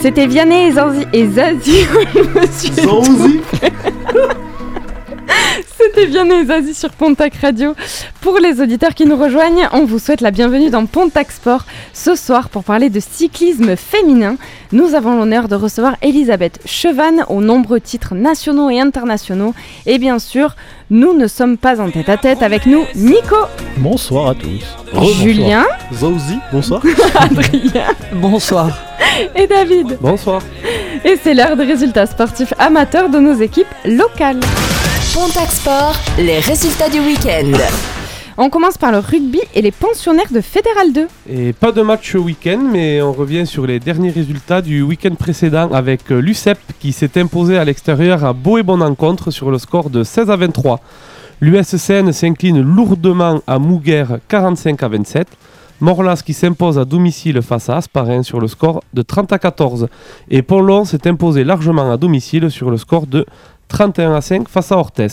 D: C'était Vianney et Zanzi et Zazie. [laughs]
E: Zanzi [laughs]
D: C'était Zazie sur Pontac Radio. Pour les auditeurs qui nous rejoignent, on vous souhaite la bienvenue dans Pontac Sport. Ce soir, pour parler de cyclisme féminin, nous avons l'honneur de recevoir Elisabeth Chevanne aux nombreux titres nationaux et internationaux. Et bien sûr, nous ne sommes pas en tête à tête avec nous, Nico,
H: Bonsoir à tous.
D: Julien,
H: Zauzi, bonsoir. [laughs]
D: Adrien
E: Bonsoir.
D: et David.
I: Bonsoir.
D: Et c'est l'heure des résultats sportifs amateurs de nos équipes locales.
A: Pontac Sport, les résultats du week-end.
D: On commence par le rugby et les pensionnaires de Fédéral 2.
I: Et pas de match week-end, mais on revient sur les derniers résultats du week-end précédent avec euh, l'UCEP qui s'est imposé à l'extérieur à beau et bonne encontre sur le score de 16 à 23. L'USCN s'incline lourdement à Mouguer 45 à 27. Morlas qui s'impose à domicile face à Asparin sur le score de 30 à 14. Et Ponlon s'est imposé largement à domicile sur le score de 31 à 5 face à Orthez.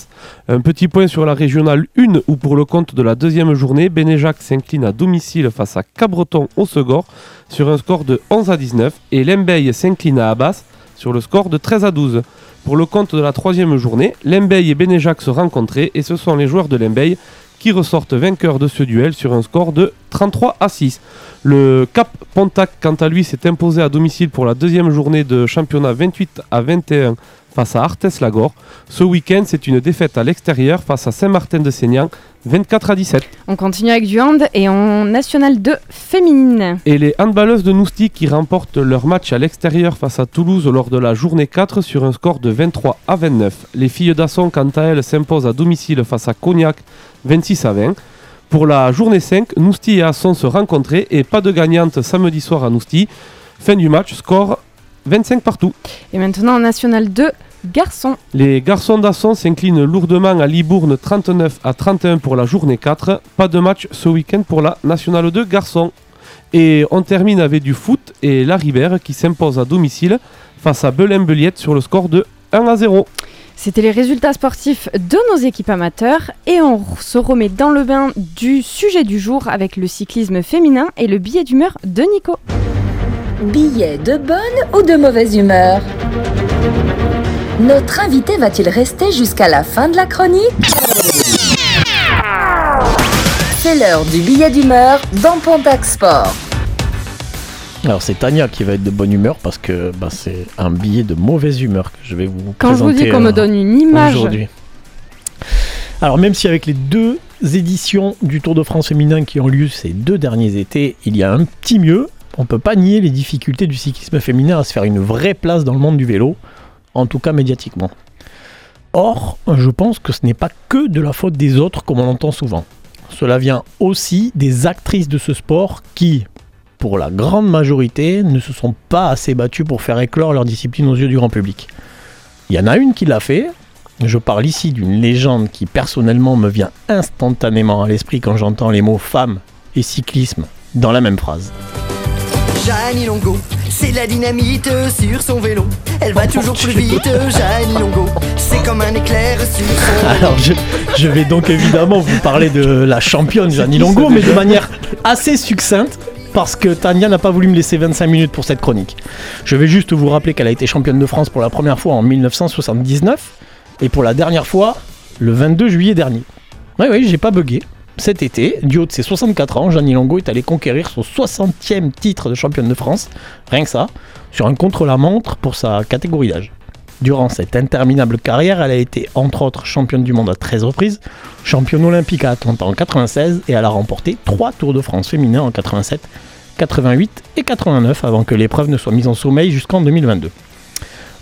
I: Un petit point sur la régionale 1 où pour le compte de la deuxième journée, Bénéjac s'incline à domicile face à Cabreton au Segor sur un score de 11 à 19 et Lembeil s'incline à Abbas sur le score de 13 à 12. Pour le compte de la troisième journée, Lembeil et Bénéjac se rencontraient et ce sont les joueurs de Lembeil qui ressortent vainqueurs de ce duel sur un score de 33 à 6. Le Cap Pontac, quant à lui, s'est imposé à domicile pour la deuxième journée de championnat 28 à 21 face à Arthès-Lagor. Ce week-end, c'est une défaite à l'extérieur face à Saint-Martin-de-Seignan, 24 à 17.
D: On continue avec du hand et en National 2 féminine.
I: Et les handballeuses de Nousty qui remportent leur match à l'extérieur face à Toulouse lors de la journée 4 sur un score de 23 à 29. Les filles d'Asson, quant à elles, s'imposent à domicile face à Cognac, 26 à 20. Pour la journée 5, Nousty et Asson se rencontraient et pas de gagnante samedi soir à Nousty. Fin du match, score 25 partout.
D: Et maintenant en National 2 garçons.
I: Les garçons d'Asson s'inclinent lourdement à Libourne 39 à 31 pour la journée 4. Pas de match ce week-end pour la Nationale 2 garçons. Et on termine avec du foot et la Ribère qui s'impose à domicile face à Belin-Beliette sur le score de 1 à 0.
D: C'était les résultats sportifs de nos équipes amateurs et on se remet dans le bain du sujet du jour avec le cyclisme féminin et le billet d'humeur de Nico.
A: Billet de bonne ou de mauvaise humeur? Notre invité va-t-il rester jusqu'à la fin de la chronique C'est l'heure du billet d'humeur dans Pontac Sport.
H: Alors c'est Tania qui va être de bonne humeur parce que bah, c'est un billet de mauvaise humeur que je vais vous
D: Quand je vous
H: présenter
D: dis qu'on me
H: euh,
D: donne une image,
H: aujourd'hui. Alors même si avec les deux éditions du Tour de France féminin qui ont lieu ces deux derniers étés, il y a un petit mieux, on peut pas nier les difficultés du cyclisme féminin à se faire une vraie place dans le monde du vélo, en tout cas médiatiquement. Or, je pense que ce n'est pas que de la faute des autres comme on l'entend souvent. Cela vient aussi des actrices de ce sport qui, pour la grande majorité, ne se sont pas assez battues pour faire éclore leur discipline aux yeux du grand public. Il y en a une qui l'a fait. Je parle ici d'une légende qui personnellement me vient instantanément à l'esprit quand j'entends les mots femme et cyclisme dans la même phrase.
L: Jeannie Longo, c'est la dynamite sur son vélo. Elle va toujours plus vite, Jeannie Longo. C'est comme un éclair sur son [laughs]
H: Alors je, je vais donc évidemment vous parler de la championne Jeannie Longo, mais de manière assez succincte. Parce que Tania n'a pas voulu me laisser 25 minutes pour cette chronique. Je vais juste vous rappeler qu'elle a été championne de France pour la première fois en 1979 et pour la dernière fois le 22 juillet dernier. Oui, oui, j'ai pas bugué. Cet été, du haut de ses 64 ans, Jeannie Longo est allée conquérir son 60e titre de championne de France, rien que ça, sur un contre-la-montre pour sa catégorie d'âge. Durant cette interminable carrière, elle a été entre autres championne du monde à 13 reprises, championne olympique à Atlanta en 96 et elle a remporté 3 Tours de France féminins en 87, 88 et 89 avant que l'épreuve ne soit mise en sommeil jusqu'en 2022.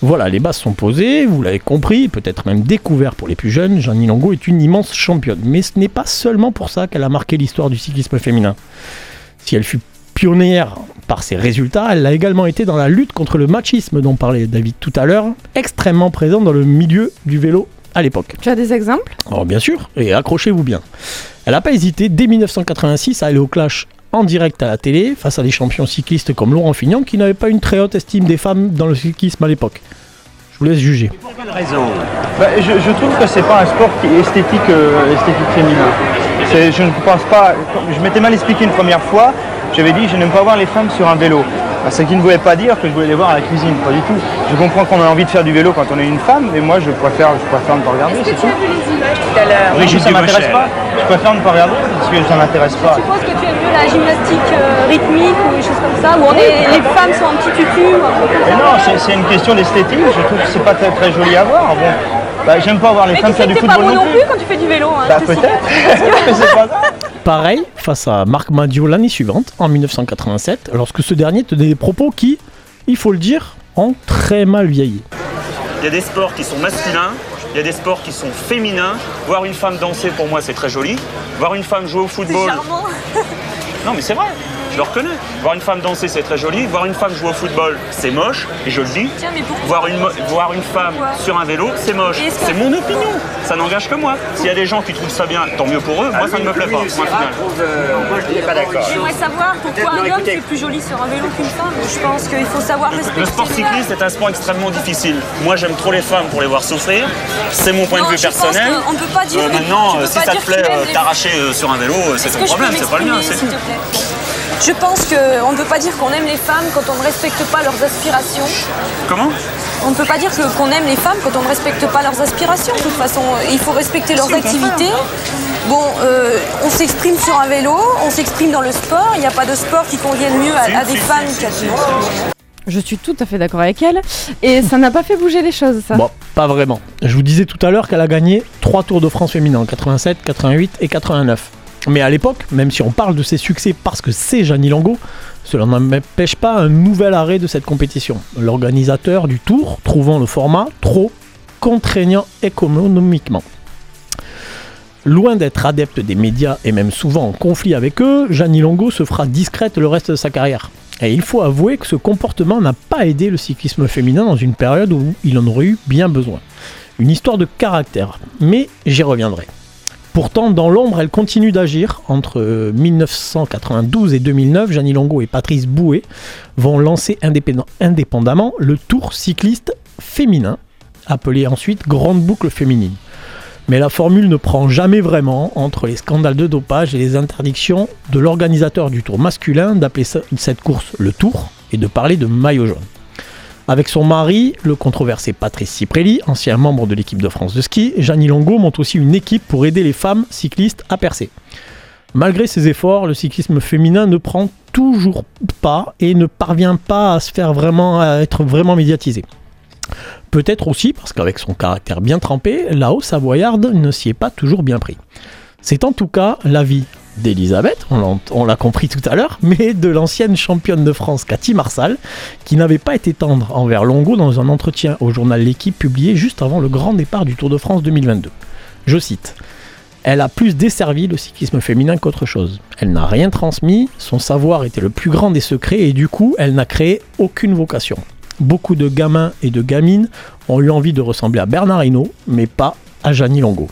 H: Voilà, les bases sont posées, vous l'avez compris, peut-être même découvert pour les plus jeunes, Jeannie Longo est une immense championne. Mais ce n'est pas seulement pour ça qu'elle a marqué l'histoire du cyclisme féminin. Si elle fut pionnière par ses résultats, elle a également été dans la lutte contre le machisme dont parlait David tout à l'heure, extrêmement présente dans le milieu du vélo à l'époque.
D: Tu as des exemples?
H: Oh, bien sûr, et accrochez-vous bien. Elle n'a pas hésité dès 1986 à aller au clash en direct à la télé face à des champions cyclistes comme Laurent Fignon qui n'avaient pas une très haute estime des femmes dans le cyclisme à l'époque. Je vous laisse juger.
M: raison? Bah, je, je trouve que c'est pas un sport qui est esthétique, euh, esthétique féminin. Je ne pense pas. Je m'étais mal expliqué une première fois. J'avais dit je n'aime pas voir les femmes sur un vélo. Bah, ce qui ne voulait pas dire que je voulais les voir à la cuisine, pas du tout. Je comprends qu'on a envie de faire du vélo quand on est une femme, mais moi je préfère, je préfère ne pas regarder, c'est tout.
N: tout à l'heure
M: Oui, ça m'intéresse pas. Je préfère ne pas regarder parce que ça m'intéresse pas.
N: Je suppose que tu aimes mieux la gymnastique euh, rythmique ou des choses comme ça, où on est, les femmes sont en petit tutu ou un peu comme
M: Mais
N: ça.
M: non, c'est- c'est une question d'esthétique. Je trouve que c'est pas très, très joli à voir. Bon, bah, j'aime pas voir les
N: Mais
M: femmes faire du
N: pas
M: football
N: beau
M: non
N: non
M: plus.
N: plus quand tu fais du vélo. Hein,
M: Bah, peut-être. Mais pas grave. [laughs]
H: Pareil face à Marc Madio l'année suivante, en 1987, lorsque ce dernier tenait des propos qui, il faut le dire, ont très mal vieilli.
O: Il y a des sports qui sont masculins, il y a des sports qui sont féminins. Voir une femme danser, pour moi, c'est très joli. Voir une femme jouer au football.
N: charmant. [laughs]
O: Non, mais c'est vrai, je le reconnais. Voir une femme danser, c'est très joli. Voir une femme jouer au football, c'est moche, et je le dis.
N: Tiens, mais pourquoi
O: Voir une, voir une femme
N: Pourquoi
O: sur un vélo, c'est moche. C'est mon opinion. Ça n'engage que moi. S'il y a des gens qui trouvent ça bien, tant mieux pour eux. Moi, ça ne me plaît pas.
C: Moi je n'étais pas d'accord.
N: J'aimerais savoir pourquoi un homme est plus joli sur un vélo qu'une femme. Je pense qu'il faut savoir respecter.
O: Le sport cycliste est un sport extrêmement difficile. Moi, j'aime trop les femmes pour les voir souffrir. C'est mon point
N: Non,
O: de vue personnel.
N: qu'on peut pas dire-
O: Euh, maintenant, euh, si ça te plaît euh, t'arracher euh, sur un vélo, euh, c'est ton problème, c'est pas le mien, c'est tout.
N: Je pense qu'on ne peut pas dire qu'on aime les femmes quand on ne respecte pas leurs aspirations.
O: Comment?
N: On ne peut pas dire que- qu'on aime les femmes quand on ne respecte pas leurs aspirations. De toute façon, il faut respecter leurs activités. Bon, euh, on s'exprime sur un vélo, on s'exprime dans le sport. Il n'y a pas de sport qui convienne mieux à, à des femmes qu'à.
D: Je suis tout à fait d'accord avec elle. Et ça n'a pas fait bouger les choses, ça.
H: Bon, pas vraiment. Je vous disais tout à l'heure qu'elle a gagné 3 Tours de France féminins en 87, 88 et 89. Mais à l'époque, même si on parle de ses succès parce que c'est Jeannie Longo, cela n'empêche pas un nouvel arrêt de cette compétition. L'organisateur du Tour trouvant le format trop contraignant économiquement. Loin d'être adepte des médias et même souvent en conflit avec eux, Jeannie Longo se fera discrète le reste de sa carrière. Et il faut avouer que ce comportement n'a pas aidé le cyclisme féminin dans une période où il en aurait eu bien besoin. Une histoire de caractère, mais j'y reviendrai. Pourtant, dans l'ombre, elle continue d'agir. Entre euh, 1992 et 2009, Jeannie Longo et Patrice Bouet vont lancer indépendamment le Tour cycliste féminin, appelé ensuite Grande Boucle Féminine. Mais la formule ne prend jamais vraiment entre les scandales de dopage et les interdictions de l'organisateur du Tour masculin d'appeler cette course le Tour et de parler de maillot jaune. Avec son mari, le controversé Patrice Ciprelli, ancien membre de l'équipe de France de ski, Jeannie Longo monte aussi une équipe pour aider les femmes cyclistes à percer. Malgré ses efforts, le cyclisme féminin ne prend toujours pas et ne parvient pas à se faire vraiment à être vraiment médiatisé. Peut-être aussi parce qu'avec son caractère bien trempé, la haut savoyarde ne s'y est pas toujours bien pris. C'est en tout cas l'avis d'Elisabeth, on l'a compris tout à l'heure, [laughs] mais de l'ancienne championne de France Cathy Marsal, qui n'avait pas été tendre envers Longo dans un entretien au journal L'équipe publié juste avant le grand départ du Tour de France 2022. Je cite Elle a plus desservi le cyclisme féminin qu'autre chose. Elle n'a rien transmis, son savoir était le plus grand des secrets et du coup, elle n'a créé aucune vocation. Beaucoup de gamins et de gamines ont eu envie de ressembler à Bernard Hinault, mais pas à Jeannie Longo.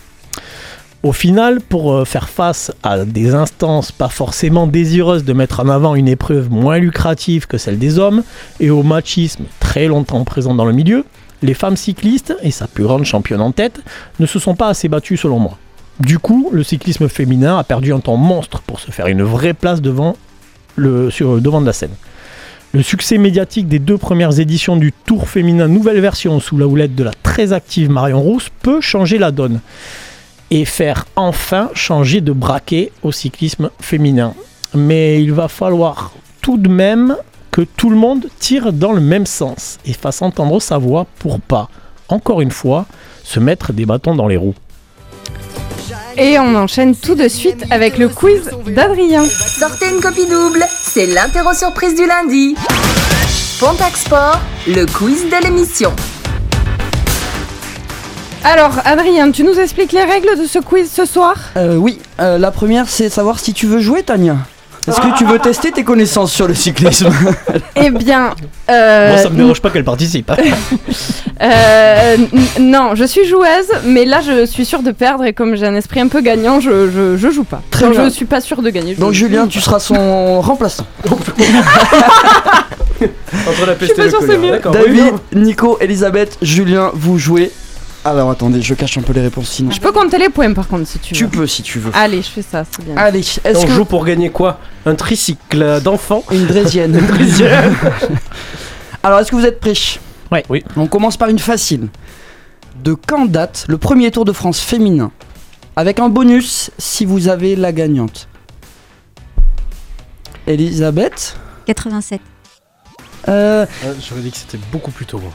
H: Au final, pour euh, faire face à des instances pas forcément désireuses de mettre en avant une épreuve moins lucrative que celle des hommes, et au machisme très longtemps présent dans le milieu, les femmes cyclistes, et sa plus grande championne en tête, ne se sont pas assez battues selon moi. Du coup, le cyclisme féminin a perdu un temps monstre pour se faire une vraie place devant le, devant de la scène. Le succès médiatique des deux premières éditions du Tour féminin nouvelle version sous la houlette de la très active Marion Rousse peut changer la donne et faire enfin changer de braquet au cyclisme féminin. Mais il va falloir tout de même que tout le monde tire dans le même sens et fasse entendre sa voix pour pas, encore une fois, se mettre des bâtons dans les roues.
D: Et on enchaîne tout de suite avec le quiz d'Adrien.
A: Sortez une copie double, c'est l'interro surprise du lundi. Pontac Sport, le quiz de l'émission.
D: Alors, Adrien, tu nous expliques les règles de ce quiz ce soir?
E: Euh, oui, euh, la première c'est savoir si tu veux jouer, Tania. Est-ce que tu veux [laughs] tester tes connaissances sur le cyclisme? [laughs]
D: Eh bien, euh,
H: Moi, ça me dérange pas qu'elle participe. [laughs]
D: euh, non, je suis joueuse, mais là je suis sûre de perdre et comme j'ai un esprit un peu gagnant, je, je, je joue pas.
E: Très
D: Donc,
E: bien.
D: je suis pas sûre de gagner. je-
E: Donc Julien, tu seras son remplaçant.
F: Entre la
D: Je suis
F: peste
D: pas
F: et le
E: David. Nico, Elisabeth, Julien, vous jouez. Alors attendez, je cache un peu les réponses sinon.
D: Je peux compter les points par contre si tu veux.
E: Tu peux si tu veux.
D: Allez, je fais ça, c'est bien.
E: Allez, est-ce
F: On
E: que
F: joue pour gagner quoi? Un tricycle d'enfant?
E: Une draisienne [laughs] [laughs] Alors est-ce que vous êtes prêts?
H: Ouais.
F: Oui.
E: On commence par une facile. De quand date le premier Tour de France féminin? Avec un bonus si vous avez la gagnante. Elisabeth?
G: 87.
E: Euh,
F: Ah, J'aurais dit que c'était beaucoup plus tôt. moi.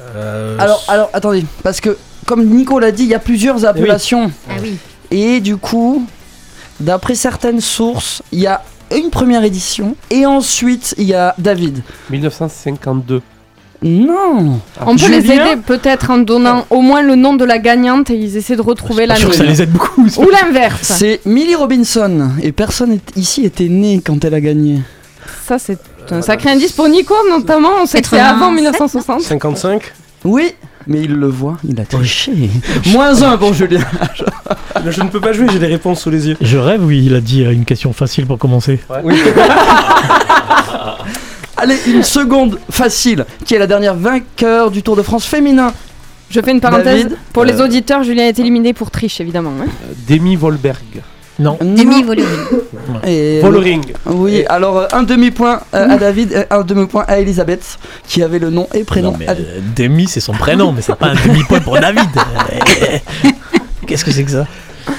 F: Euh,
E: alors, alors, attendez, parce que comme Nico l'a dit, il y a plusieurs appellations.
G: Ah oui.
E: Et du coup, d'après certaines sources, il y a une première édition et ensuite il y a David.
I: 1952.
E: Non
D: On peut les aider peut-être en donnant au moins le nom de la gagnante et ils essaient de retrouver la
H: sûr que ça les aide beaucoup.
D: Ou l'inverse.
E: C'est Millie Robinson et personne ici était né quand elle a gagné.
D: Ça, c'est un sacré indice pour Nico, notamment. On sait que c'est
G: 87,
D: avant
G: non
D: 1960.
F: 55
E: Oui, mais il le voit, il a triché. Moins un pour Julien. [laughs]
F: Je ne peux pas jouer, j'ai les réponses sous les yeux.
H: Je rêve, oui, il a dit euh, une question facile pour commencer.
F: Oui. [laughs]
E: Allez, une seconde facile, qui est la dernière vainqueur du Tour de France féminin.
D: Je fais une parenthèse.
E: David,
D: pour les
I: euh,
D: auditeurs, Julien est éliminé pour triche, évidemment. hein.
I: Demi Volberg.
H: Non.
G: Demi volé.
E: Et
I: Vollering.
E: Oui, alors euh, un demi-point euh, à David, et un demi-point à Elisabeth, qui avait le nom et prénom.
H: Non, mais
E: à-
H: euh, Demi, c'est son prénom, mais c'est pas un demi-point pour David. Euh, [laughs] Qu'est-ce que c'est que ça?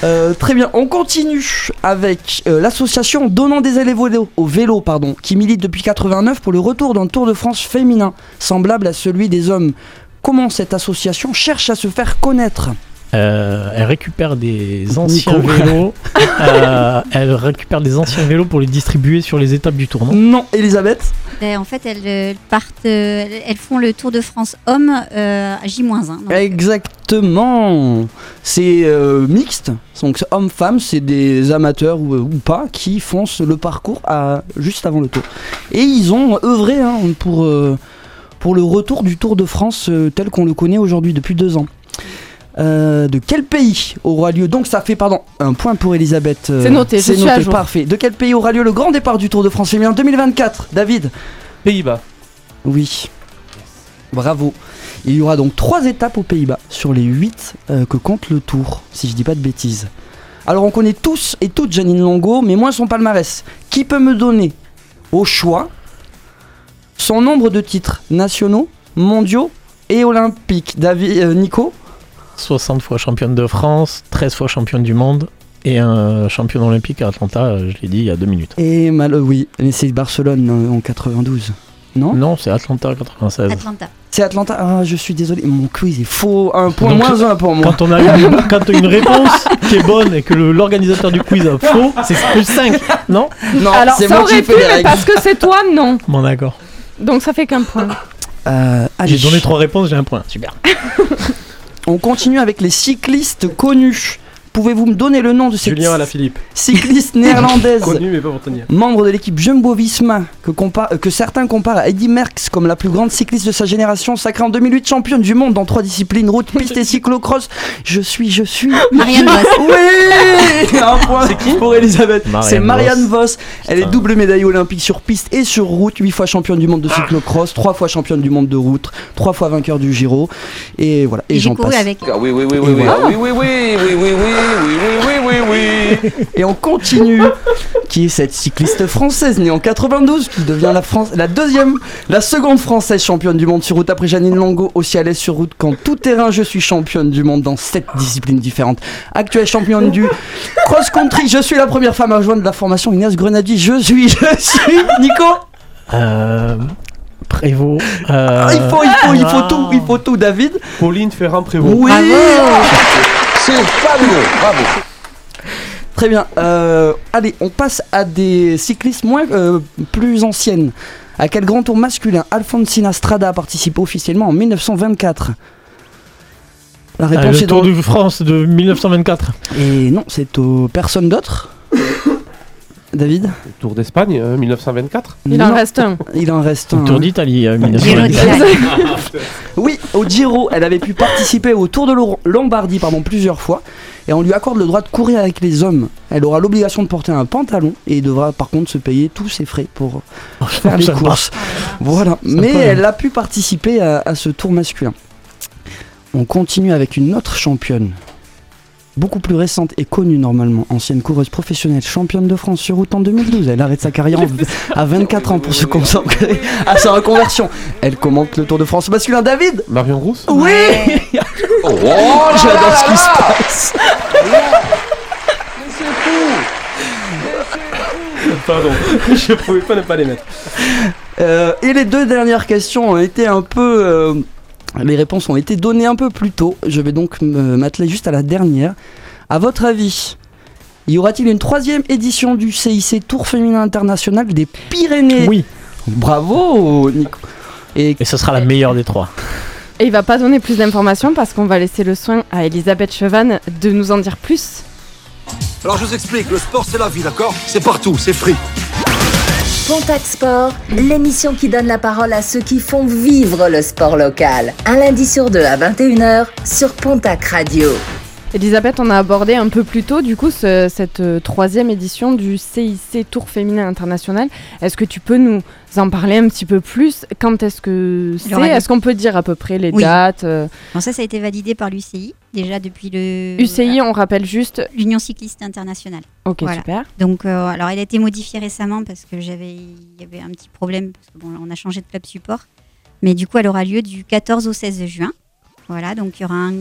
E: Euh, très bien, on continue avec euh, l'association Donnant des élèves au vélo, au vélo pardon, qui milite depuis 89 pour le retour d'un Tour de France féminin, semblable à celui des hommes. Comment cette association cherche à se faire connaître?
H: Euh, Elle récupère des anciens
E: Nico. [laughs]
H: vélos. euh, elle récupère des anciens vélos pour les distribuer sur les étapes du tour, non
E: Elisabeth
G: Ben, en fait, elles, euh, partent, euh, elles font le Tour de France homme euh, à J-1. donc.
E: Exactement C'est euh, mixte, donc hommes-femmes, c'est des amateurs ou, ou pas qui font le parcours à, juste avant le tour. Et ils ont œuvré hein, pour, euh, pour le retour du Tour de France euh, tel qu'on le connaît aujourd'hui depuis deux ans. Euh, de quel pays aura lieu Donc ça fait pardon un point pour Elisabeth. euh,
D: C'est noté,
E: c'est noté, parfait. De quel pays aura lieu le grand départ du Tour de France féminin 2024 David
I: Pays-Bas.
E: oui. Bravo. Il y aura donc trois étapes aux Pays-Bas sur les 8 que compte le tour, si je dis pas de bêtises. Alors on connaît tous et toutes Janine Longo, mais moins son palmarès. Qui peut me donner au choix son nombre de titres nationaux, mondiaux et olympiques? David, euh, Nico
H: 60 fois championne de France, 13 fois championne du monde et un champion olympique à Atlanta, euh, je l'ai dit il y a deux minutes.
E: Et mal, euh, oui, mais c'est Barcelone euh, en 92. Non?
H: Non, c'est Atlanta 96.
G: Atlanta.
E: C'est Atlanta. Ah, je suis désolé, mon quiz est faux. Un point
H: Donc,
E: moins un pour moi.
H: Quand on a une, [laughs] quand réponse qui est bonne et que l'organisateur du quiz a faux, c'est plus 5, non?
E: Non,
D: Alors,
E: c'est
D: ça
E: moi
D: aurait pu, mais parce que c'est toi, non.
H: Bon d'accord.
D: Donc ça fait qu'un point.
E: Euh.
H: J'ai donné trois réponses, j'ai un point. Super. [laughs]
E: On continue avec les cyclistes connus. Pouvez-vous me donner le nom de cette
F: Julien Alaphilippe.
E: cycliste néerlandaise [laughs]
F: Connu mais pas pour tenir.
E: membre de l'équipe Jumbo-Visma que, compa- euh, que certains comparent à Eddy Merckx comme la plus grande cycliste de sa génération, sacrée en 2008 championne du monde dans trois disciplines route, piste et [laughs] cyclocross. Je suis, je suis. [laughs]
G: Marianne Vos.
E: Oui Un point pour Elisabeth.
H: Marianne
E: C'est Marianne
H: Vos.
E: Vos. Elle est double médaillée olympique sur piste et sur route, 8 fois championne du monde de cyclocross, 3 fois championne du monde de route, 3 fois vainqueur du Giro. Et voilà, et
G: j'ai
E: j'en
G: couru
E: passe.
G: avec.
C: Ah oui, oui, oui, oui, oui, oui, oui, oui, oui, oui, oui, oui, oui, oui, oui, oui.
E: Et on continue. qui est cette cycliste française née en 92 qui devient la, France, la deuxième, la seconde française championne du monde sur route après Janine Longo, aussi à l'aise sur route qu'en tout terrain. Je suis championne du monde dans sept disciplines différentes. Actuelle championne du cross-country. Je suis la première femme à rejoindre la formation Inès Grenadier. Je suis, je suis Nico.
H: Euh, Prévost.
E: Ah, il faut, il faut, il faut tout, il faut tout, David.
I: Pauline Ferrand-Prévot.
E: Oui.
C: C'est fabuleux, bravo.
E: Très bien. Euh, allez, on passe à des cyclistes moins euh, plus anciennes. À quel grand tour masculin Alfonsina Strada a participé officiellement en 1924 La
H: Ah,
E: réponse
H: le
E: est
H: Tour
E: dans...
H: de France de 1924.
E: Et non, c'est aux personnes d'autres. David
I: Tour d'Espagne, euh, 1924.
D: Il en
E: Non.
D: reste un.
E: Il en reste
H: Le
E: un.
H: Tour d'Italie euh,
G: Giro
H: 1924.
G: d'Italie.
E: Oui, au Giro, elle avait pu participer au Tour de Lo- Lombardie pardon, plusieurs fois et on lui accorde le droit de courir avec les hommes. Elle aura l'obligation de porter un pantalon et devra par contre se payer tous ses frais pour faire les
H: Sympa.
E: courses. Voilà, mais elle a pu participer à, à ce tour masculin. On continue avec une autre championne, beaucoup plus récente et connue normalement, ancienne coureuse professionnelle, championne de France sur route en 2012. Elle arrête sa carrière en- [laughs] à 24 ans pour se consacrer à sa reconversion. Elle commente le Tour de France masculin. David
I: Marion Rousse
E: Oui [laughs]
C: Oh, là
E: J'adore ce qui se passe.
I: Pardon, [laughs] je pouvais pas ne pas les mettre.
E: Euh, et les deux dernières questions ont été un peu. euh, les réponses ont été données un peu plus tôt. Je vais donc m'atteler juste à la dernière. À votre avis, y aura-t-il une troisième édition du CIC Tour féminin international des Pyrénées?
H: Oui,
E: Bravo, Nico. Et
H: et ce sera la meilleure des trois.
D: Et il va pas donner plus d'informations parce qu'on va laisser le soin à Elisabeth Chevan de nous en dire plus.
P: Alors je vous explique, le sport c'est la vie, d'accord? C'est partout, c'est free.
A: Pontac Sport, l'émission qui donne la parole à ceux qui font vivre le sport local. Un lundi sur deux à 21h sur Pontac Radio.
D: Elisabeth, on a abordé un peu plus tôt du coup ce- cette euh, troisième édition du CIC Tour féminin international. Est-ce que tu peux nous en parler un petit peu plus? Quand est-ce que c'est? Est-ce qu'on peut dire à peu près les
G: Oui.
D: dates euh,
G: ça, ça a été validé par l'UCI, déjà depuis le...
D: UCI, on rappelle juste.
G: L'Union cycliste internationale.
D: Ok,
G: Voilà.
D: super.
G: Donc, euh, alors, elle a été modifiée récemment parce que j'avais, il y avait un petit problème parce que bon, on a changé de club support. Mais du coup, elle aura lieu du 14 au 16 juin. Voilà, donc il y aura un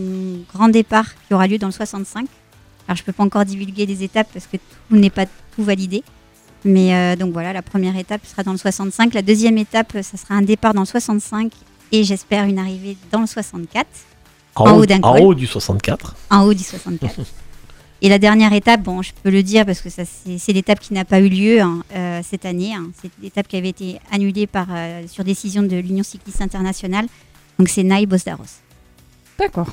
G: grand départ qui aura lieu dans le 65. Alors, je peux pas encore divulguer les étapes parce que tout n'est pas tout validé. Mais euh, donc voilà, la première étape sera dans le 65. La deuxième étape, ça sera un départ dans le 65 et j'espère une arrivée dans le 64.
H: En, haut,
G: d'un
H: en
G: col.
H: haut du 64.
G: En haut du 64. [laughs] Et la dernière étape, bon, je peux le dire parce que ça, c'est c'est l'étape qui n'a pas eu lieu hein, euh, cette année. hein. C'est l'étape qui avait été annulée par, euh, sur décision de l'Union cycliste internationale. Donc c'est Naï Bosdaros.
D: D'accord.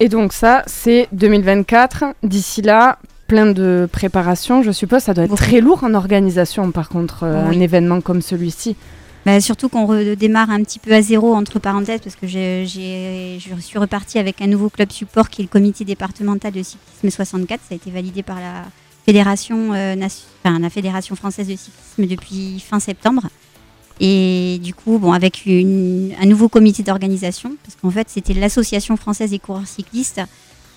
D: Et donc ça, c'est 2024. D'ici là, plein de préparations. Je suppose ça doit être très lourd en organisation, par contre, euh,
G: Oui.
D: un événement comme celui-ci.
G: Bah, surtout qu'on redémarre un petit peu à zéro, entre parenthèses, parce que j'ai- j'ai- je suis repartie avec un nouveau club support qui est le comité départemental de cyclisme 64. Ça a été validé par la fédération, euh, enfin, la fédération française de cyclisme depuis fin septembre. Et du coup, bon, avec une- un nouveau comité d'organisation, parce qu'en fait, c'était l'association française des coureurs cyclistes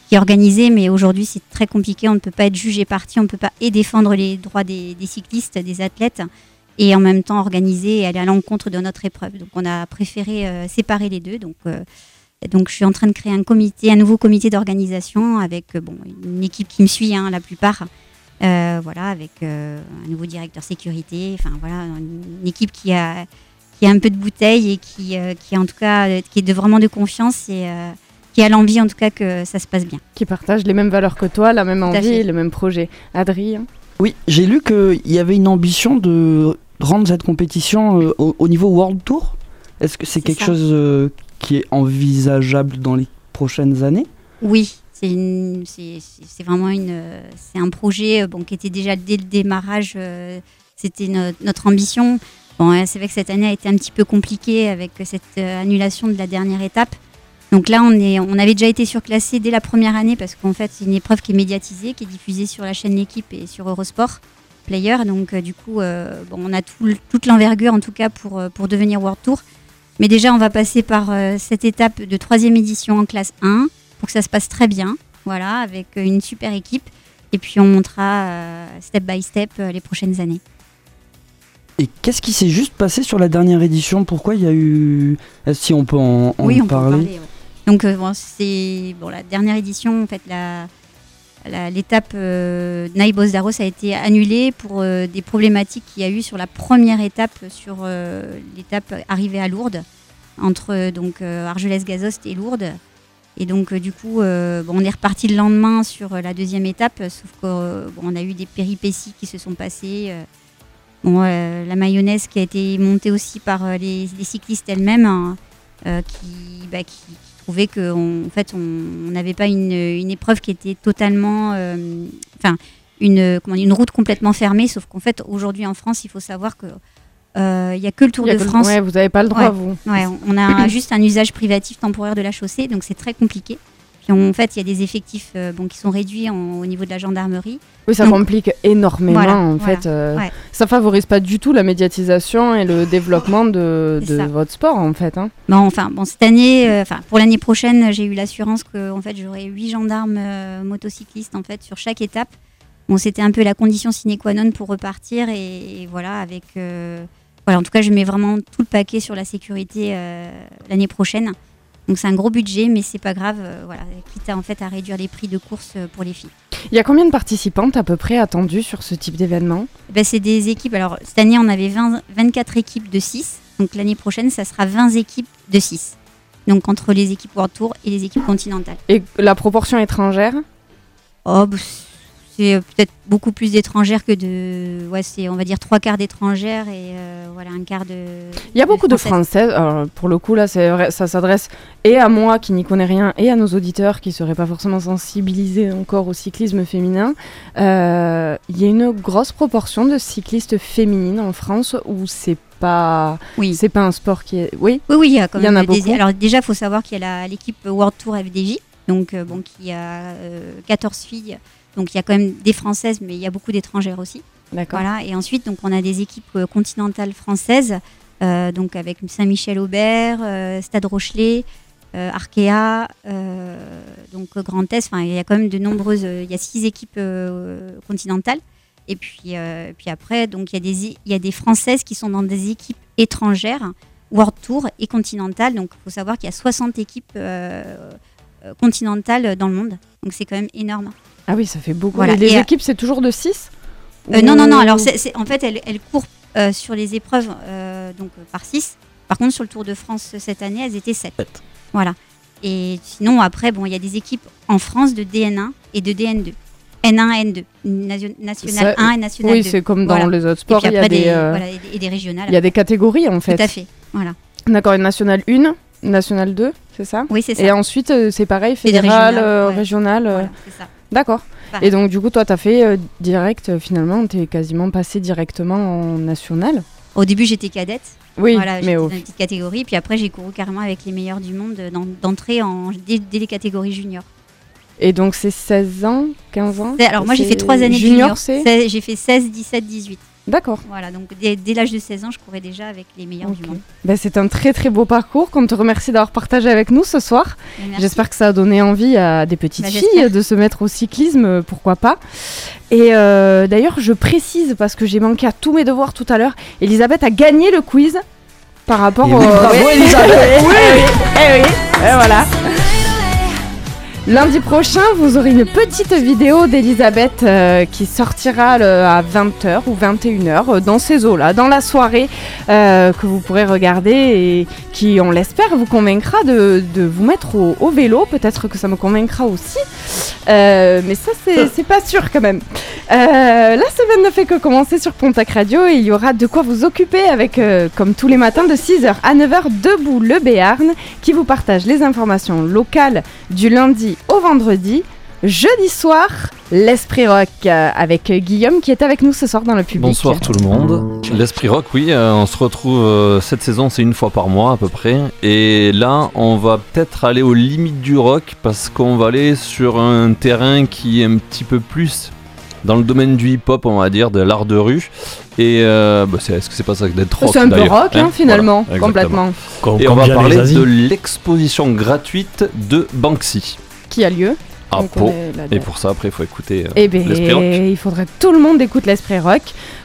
G: qui organisait, mais aujourd'hui, c'est très compliqué. On ne peut pas être jugé parti, on ne peut pas et défendre les droits des, cyclistes, des athlètes, et en même temps organiser et aller à l'encontre de notre épreuve. Donc, on a préféré euh, séparer les deux. Donc, euh, donc, je suis en train de créer un comité, un nouveau comité d'organisation avec euh, bon, une équipe qui me suit, hein, la plupart. Euh, voilà, avec euh, un nouveau directeur sécurité, enfin voilà, une équipe qui a, qui a un peu de bouteille et qui, euh, qui en tout cas, qui est de vraiment de confiance et euh, qui a l'envie en tout cas que ça se passe bien.
D: Qui partagent les mêmes valeurs que toi, la même envie, le même projet. Adrien
E: Oui, j'ai lu qu'il y avait une ambition de rendre cette compétition euh, au, au niveau World Tour. Est-ce que c'est quelque
G: ça.
E: chose euh, qui est envisageable dans les prochaines années?
G: Oui, c'est vraiment euh, un projet euh, qui était déjà dès le démarrage, euh, c'était no- notre ambition. Bon, c'est vrai que cette année a été un petit peu compliquée avec cette annulation de la dernière étape. Donc là, on, avait déjà été surclassé dès la première année parce qu'en fait, c'est une épreuve qui est médiatisée, qui est diffusée sur la chaîne L'équipe et sur Eurosport Player. Donc du coup, on a toute l'envergure en tout cas pour, devenir World Tour. Mais déjà, on va passer par cette étape de troisième édition en classe 1 pour que ça se passe très bien, voilà, avec euh, une super équipe. Et puis on montera euh, step by step euh, les prochaines années.
E: Et qu'est-ce qui s'est juste passé sur la dernière édition? Pourquoi il y a eu... Si on peut en, en
G: oui, on peut en
E: parler?
G: ouais. Donc euh, bon, c'est bon, la dernière édition, en fait, la, l'étape euh, Naibos d'Aros a été annulée pour euh, des problématiques qu'il y a eu sur la première étape, sur l'étape arrivée à Lourdes, entre donc Argelès-Gazost et Lourdes. Et donc, euh, du coup, euh, on est reparti le lendemain sur euh, la deuxième étape, sauf qu'on a eu des péripéties qui se sont passées. bon, la mayonnaise qui a été montée aussi par les, cyclistes elles-mêmes, hein, qui, bah, qui, trouvaient qu'en en fait, on n'avait pas une, épreuve qui était totalement. Enfin, une, une route complètement fermée, sauf qu'en fait, aujourd'hui en France, il faut savoir que. Euh, Il n'y a que le Tour de
D: le-
G: France.
D: ouais, vous avez pas le droit,
G: Ouais.
D: vous.
G: Ouais, on- a [coughs] juste un usage privatif temporaire de la chaussée, donc c'est très compliqué. Puis en fait, il y a des effectifs euh, bon, qui sont réduits en- au niveau de la gendarmerie.
D: Oui, ça
G: Donc,
D: complique énormément
G: Voilà,
D: en
G: voilà,
D: fait. euh. Ça favorise pas du tout la médiatisation et le développement de, votre sport en fait. hein.
G: Bon, enfin, bon, cette année, euh, enfin, pour l'année prochaine, j'ai eu l'assurance que, en fait, j'aurai huit gendarmes euh, motocyclistes, en fait, sur chaque étape. Bon, c'était un peu la condition sine qua non pour repartir, et, et voilà, avec, euh, voilà, en tout cas, je mets vraiment tout le paquet sur la sécurité euh, l'année prochaine. Donc, c'est un gros budget, mais c'est pas grave, euh, voilà, quitte à, en fait, à réduire les prix de course euh, pour les filles.
D: Il y a combien de participantes à peu près attendues sur ce type d'événement?
G: Ben, c'est des équipes. Alors, cette année, on avait 20 24 équipes de 6. Donc, l'année prochaine, ça sera 20 équipes de 6. Donc, entre les équipes World Tour et les équipes continentales.
D: Et la proportion étrangère?
G: Oh, bah, c'est euh, peut-être beaucoup plus d'étrangères que de. Ouais, c'est, on va dire, trois quarts d'étrangères et euh, voilà, un quart de.
D: Il y a beaucoup de
G: Françaises.
D: Alors, pour le coup, là, vrai, ça s'adresse et à moi qui n'y connais rien et à nos auditeurs qui seraient pas forcément sensibilisés encore au cyclisme féminin. Euh, Il y a une grosse proportion de cyclistes féminines en France où c'est pas,
G: oui.
D: c'est pas un sport qui est. Oui,
G: Oui, oui, il y a quand
D: Il y en
G: même
D: a
G: des-
D: beaucoup.
G: Alors, déjà, il faut savoir qu'il y a l'équipe World Tour FDJ, donc, euh, bon, qui a euh, 14 filles. Donc, il y a quand même des Françaises, mais il y a beaucoup d'étrangères aussi.
D: D'accord.
G: Voilà. Et ensuite, donc, on a des équipes euh, continentales françaises, euh, donc avec Saint-Michel-Aubert, euh, Stade Rochelet, euh, Arkea, donc Grand Est. Enfin, il y a quand même de nombreuses. Il y a six équipes continentales. Et puis, puis après, donc il y, a des, il y a des Françaises qui sont dans des équipes étrangères, World Tour et continentales. Donc, il faut savoir qu'il y a 60 équipes continentales dans le monde. Donc, c'est quand même énorme.
D: Ah oui, ça fait beaucoup.
G: Voilà.
D: Et les
G: Et, euh,
D: équipes, c'est toujours de 6
G: Euh, non, non, non. Alors, en fait, elle, elle court euh, sur les épreuves euh, donc euh, par 6. Par contre, sur le Tour de France euh, cette année, elles étaient 7. Voilà. Et sinon, après, bon, il y a des équipes en France de DN1 et de DN2. N1, N2, nation- national
D: Ça-
G: 1 et national
D: oui,
G: 2.
D: c'est comme dans
G: Voilà.
D: les autres sports,
G: Et puis
D: il y a des,
G: des,
D: euh,
G: voilà, et des, et des régionales.
D: Il y a des catégories en fait.
G: Tout à fait. Voilà.
D: D'accord, une nationale 1, nationale 2, c'est ça
G: Oui, c'est ça.
D: Et ensuite, euh, c'est pareil, fédéral, euh,
G: ouais.
D: régional. euh,
G: Voilà, c'est ça.
D: D'accord.
G: Pareil.
D: Et donc, du coup, toi, tu as fait euh, direct, euh, finalement, tu es quasiment passé directement en national.
G: Au début, j'étais cadette.
D: Oui,
G: voilà,
D: mais au-
G: dans une petite catégorie. Puis après, j'ai couru carrément avec les meilleurs du monde euh, d'en- d'entrer en, dès, dès les catégories juniors.
D: Et donc, c'est 16 ans, 15 ans
G: Alors moi j'ai fait trois années de
D: junior,
G: junior. J'ai fait 16, 17, 18.
D: D'accord.
G: Voilà, donc dès, dès l'âge de 16 ans, je courais déjà avec les meilleurs du monde.
D: Ben, c'est un très très beau parcours qu'on te remercie d'avoir partagé avec nous ce soir. J'espère que ça a donné envie à des petites
G: Ben,
D: filles de se mettre au cyclisme, euh, pourquoi pas. Et euh, d'ailleurs, je précise parce que j'ai manqué à tous mes devoirs tout à l'heure, Elisabeth a gagné le quiz par rapport
E: Et
D: au.
E: oui, bravo,
D: Oui,
E: Elisabeth. [laughs]
D: oui, oui, eh oui, et voilà. Lundi prochain, vous aurez une petite vidéo d'Elisabeth euh, qui sortira à 20h ou 21h euh, dans ces eaux-là, dans la soirée euh, que vous pourrez regarder et qui, on l'espère, vous convaincra de, vous mettre au, vélo. Peut-être que ça me convaincra aussi. Mais ça, c'est pas sûr quand même. La semaine ne fait que commencer sur Pontac Radio et il y aura de quoi vous occuper avec, comme tous les matins, de 6h à 9h, Debout le Béarn, qui vous partage les informations locales du lundi au vendredi. Jeudi soir, l'Esprit Rock euh, avec Guillaume qui est avec nous ce soir dans le public.
B: Bonsoir tout le monde. L'Esprit Rock, oui, euh, on se retrouve euh, cette saison, c'est une fois par mois à peu près. Et là, on va peut-être aller aux limites du rock parce qu'on va aller sur un terrain qui est un petit peu plus dans le domaine du hip-hop, on va dire, de l'art de rue. Et euh, bah, c'est- est-ce que c'est pas ça que d'être rock
D: C'est un peu
B: d'ailleurs,
D: rock, hein, finalement,
B: Voilà,
D: complètement.
B: Et on va
H: les
B: parler
H: Asies.
B: de l'exposition gratuite de Banksy
D: Qui a lieu.
B: à
D: Donc, on
B: Pau.
D: est là-dedans.
B: Et pour ça, après, il faut écouter euh,
D: Eh ben,
B: l'Esprit Rock.
D: il faudrait que tout le monde écoute l'Esprit Rock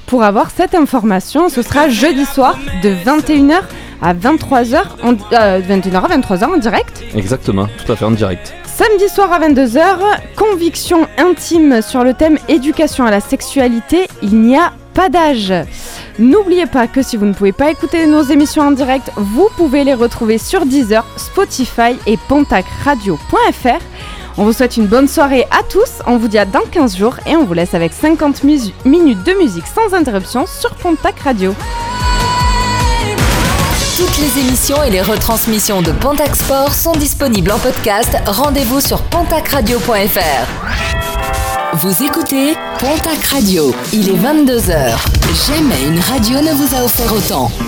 D: pour avoir cette information. Ce sera jeudi soir de 21h à 23h, en, euh, 21h à 23h en direct.
B: Exactement, tout à fait en direct.
D: Samedi soir à 22h, conviction intime sur le thème éducation à la sexualité, il n'y a pas d'âge. N'oubliez pas que si vous ne pouvez pas écouter nos émissions en direct, vous pouvez les retrouver sur Deezer, Spotify et pontacradio.fr. On vous souhaite une bonne soirée à tous, on vous dit à dans 15 jours et on vous laisse avec 50 mus- minutes de musique sans interruption sur Pontac Radio.
A: Toutes les émissions et les retransmissions de Pontac Sport sont disponibles en podcast. Rendez-vous sur pontacradio.fr. Vous écoutez Pontac Radio. Il est 22h. Jamais une radio ne vous a offert autant.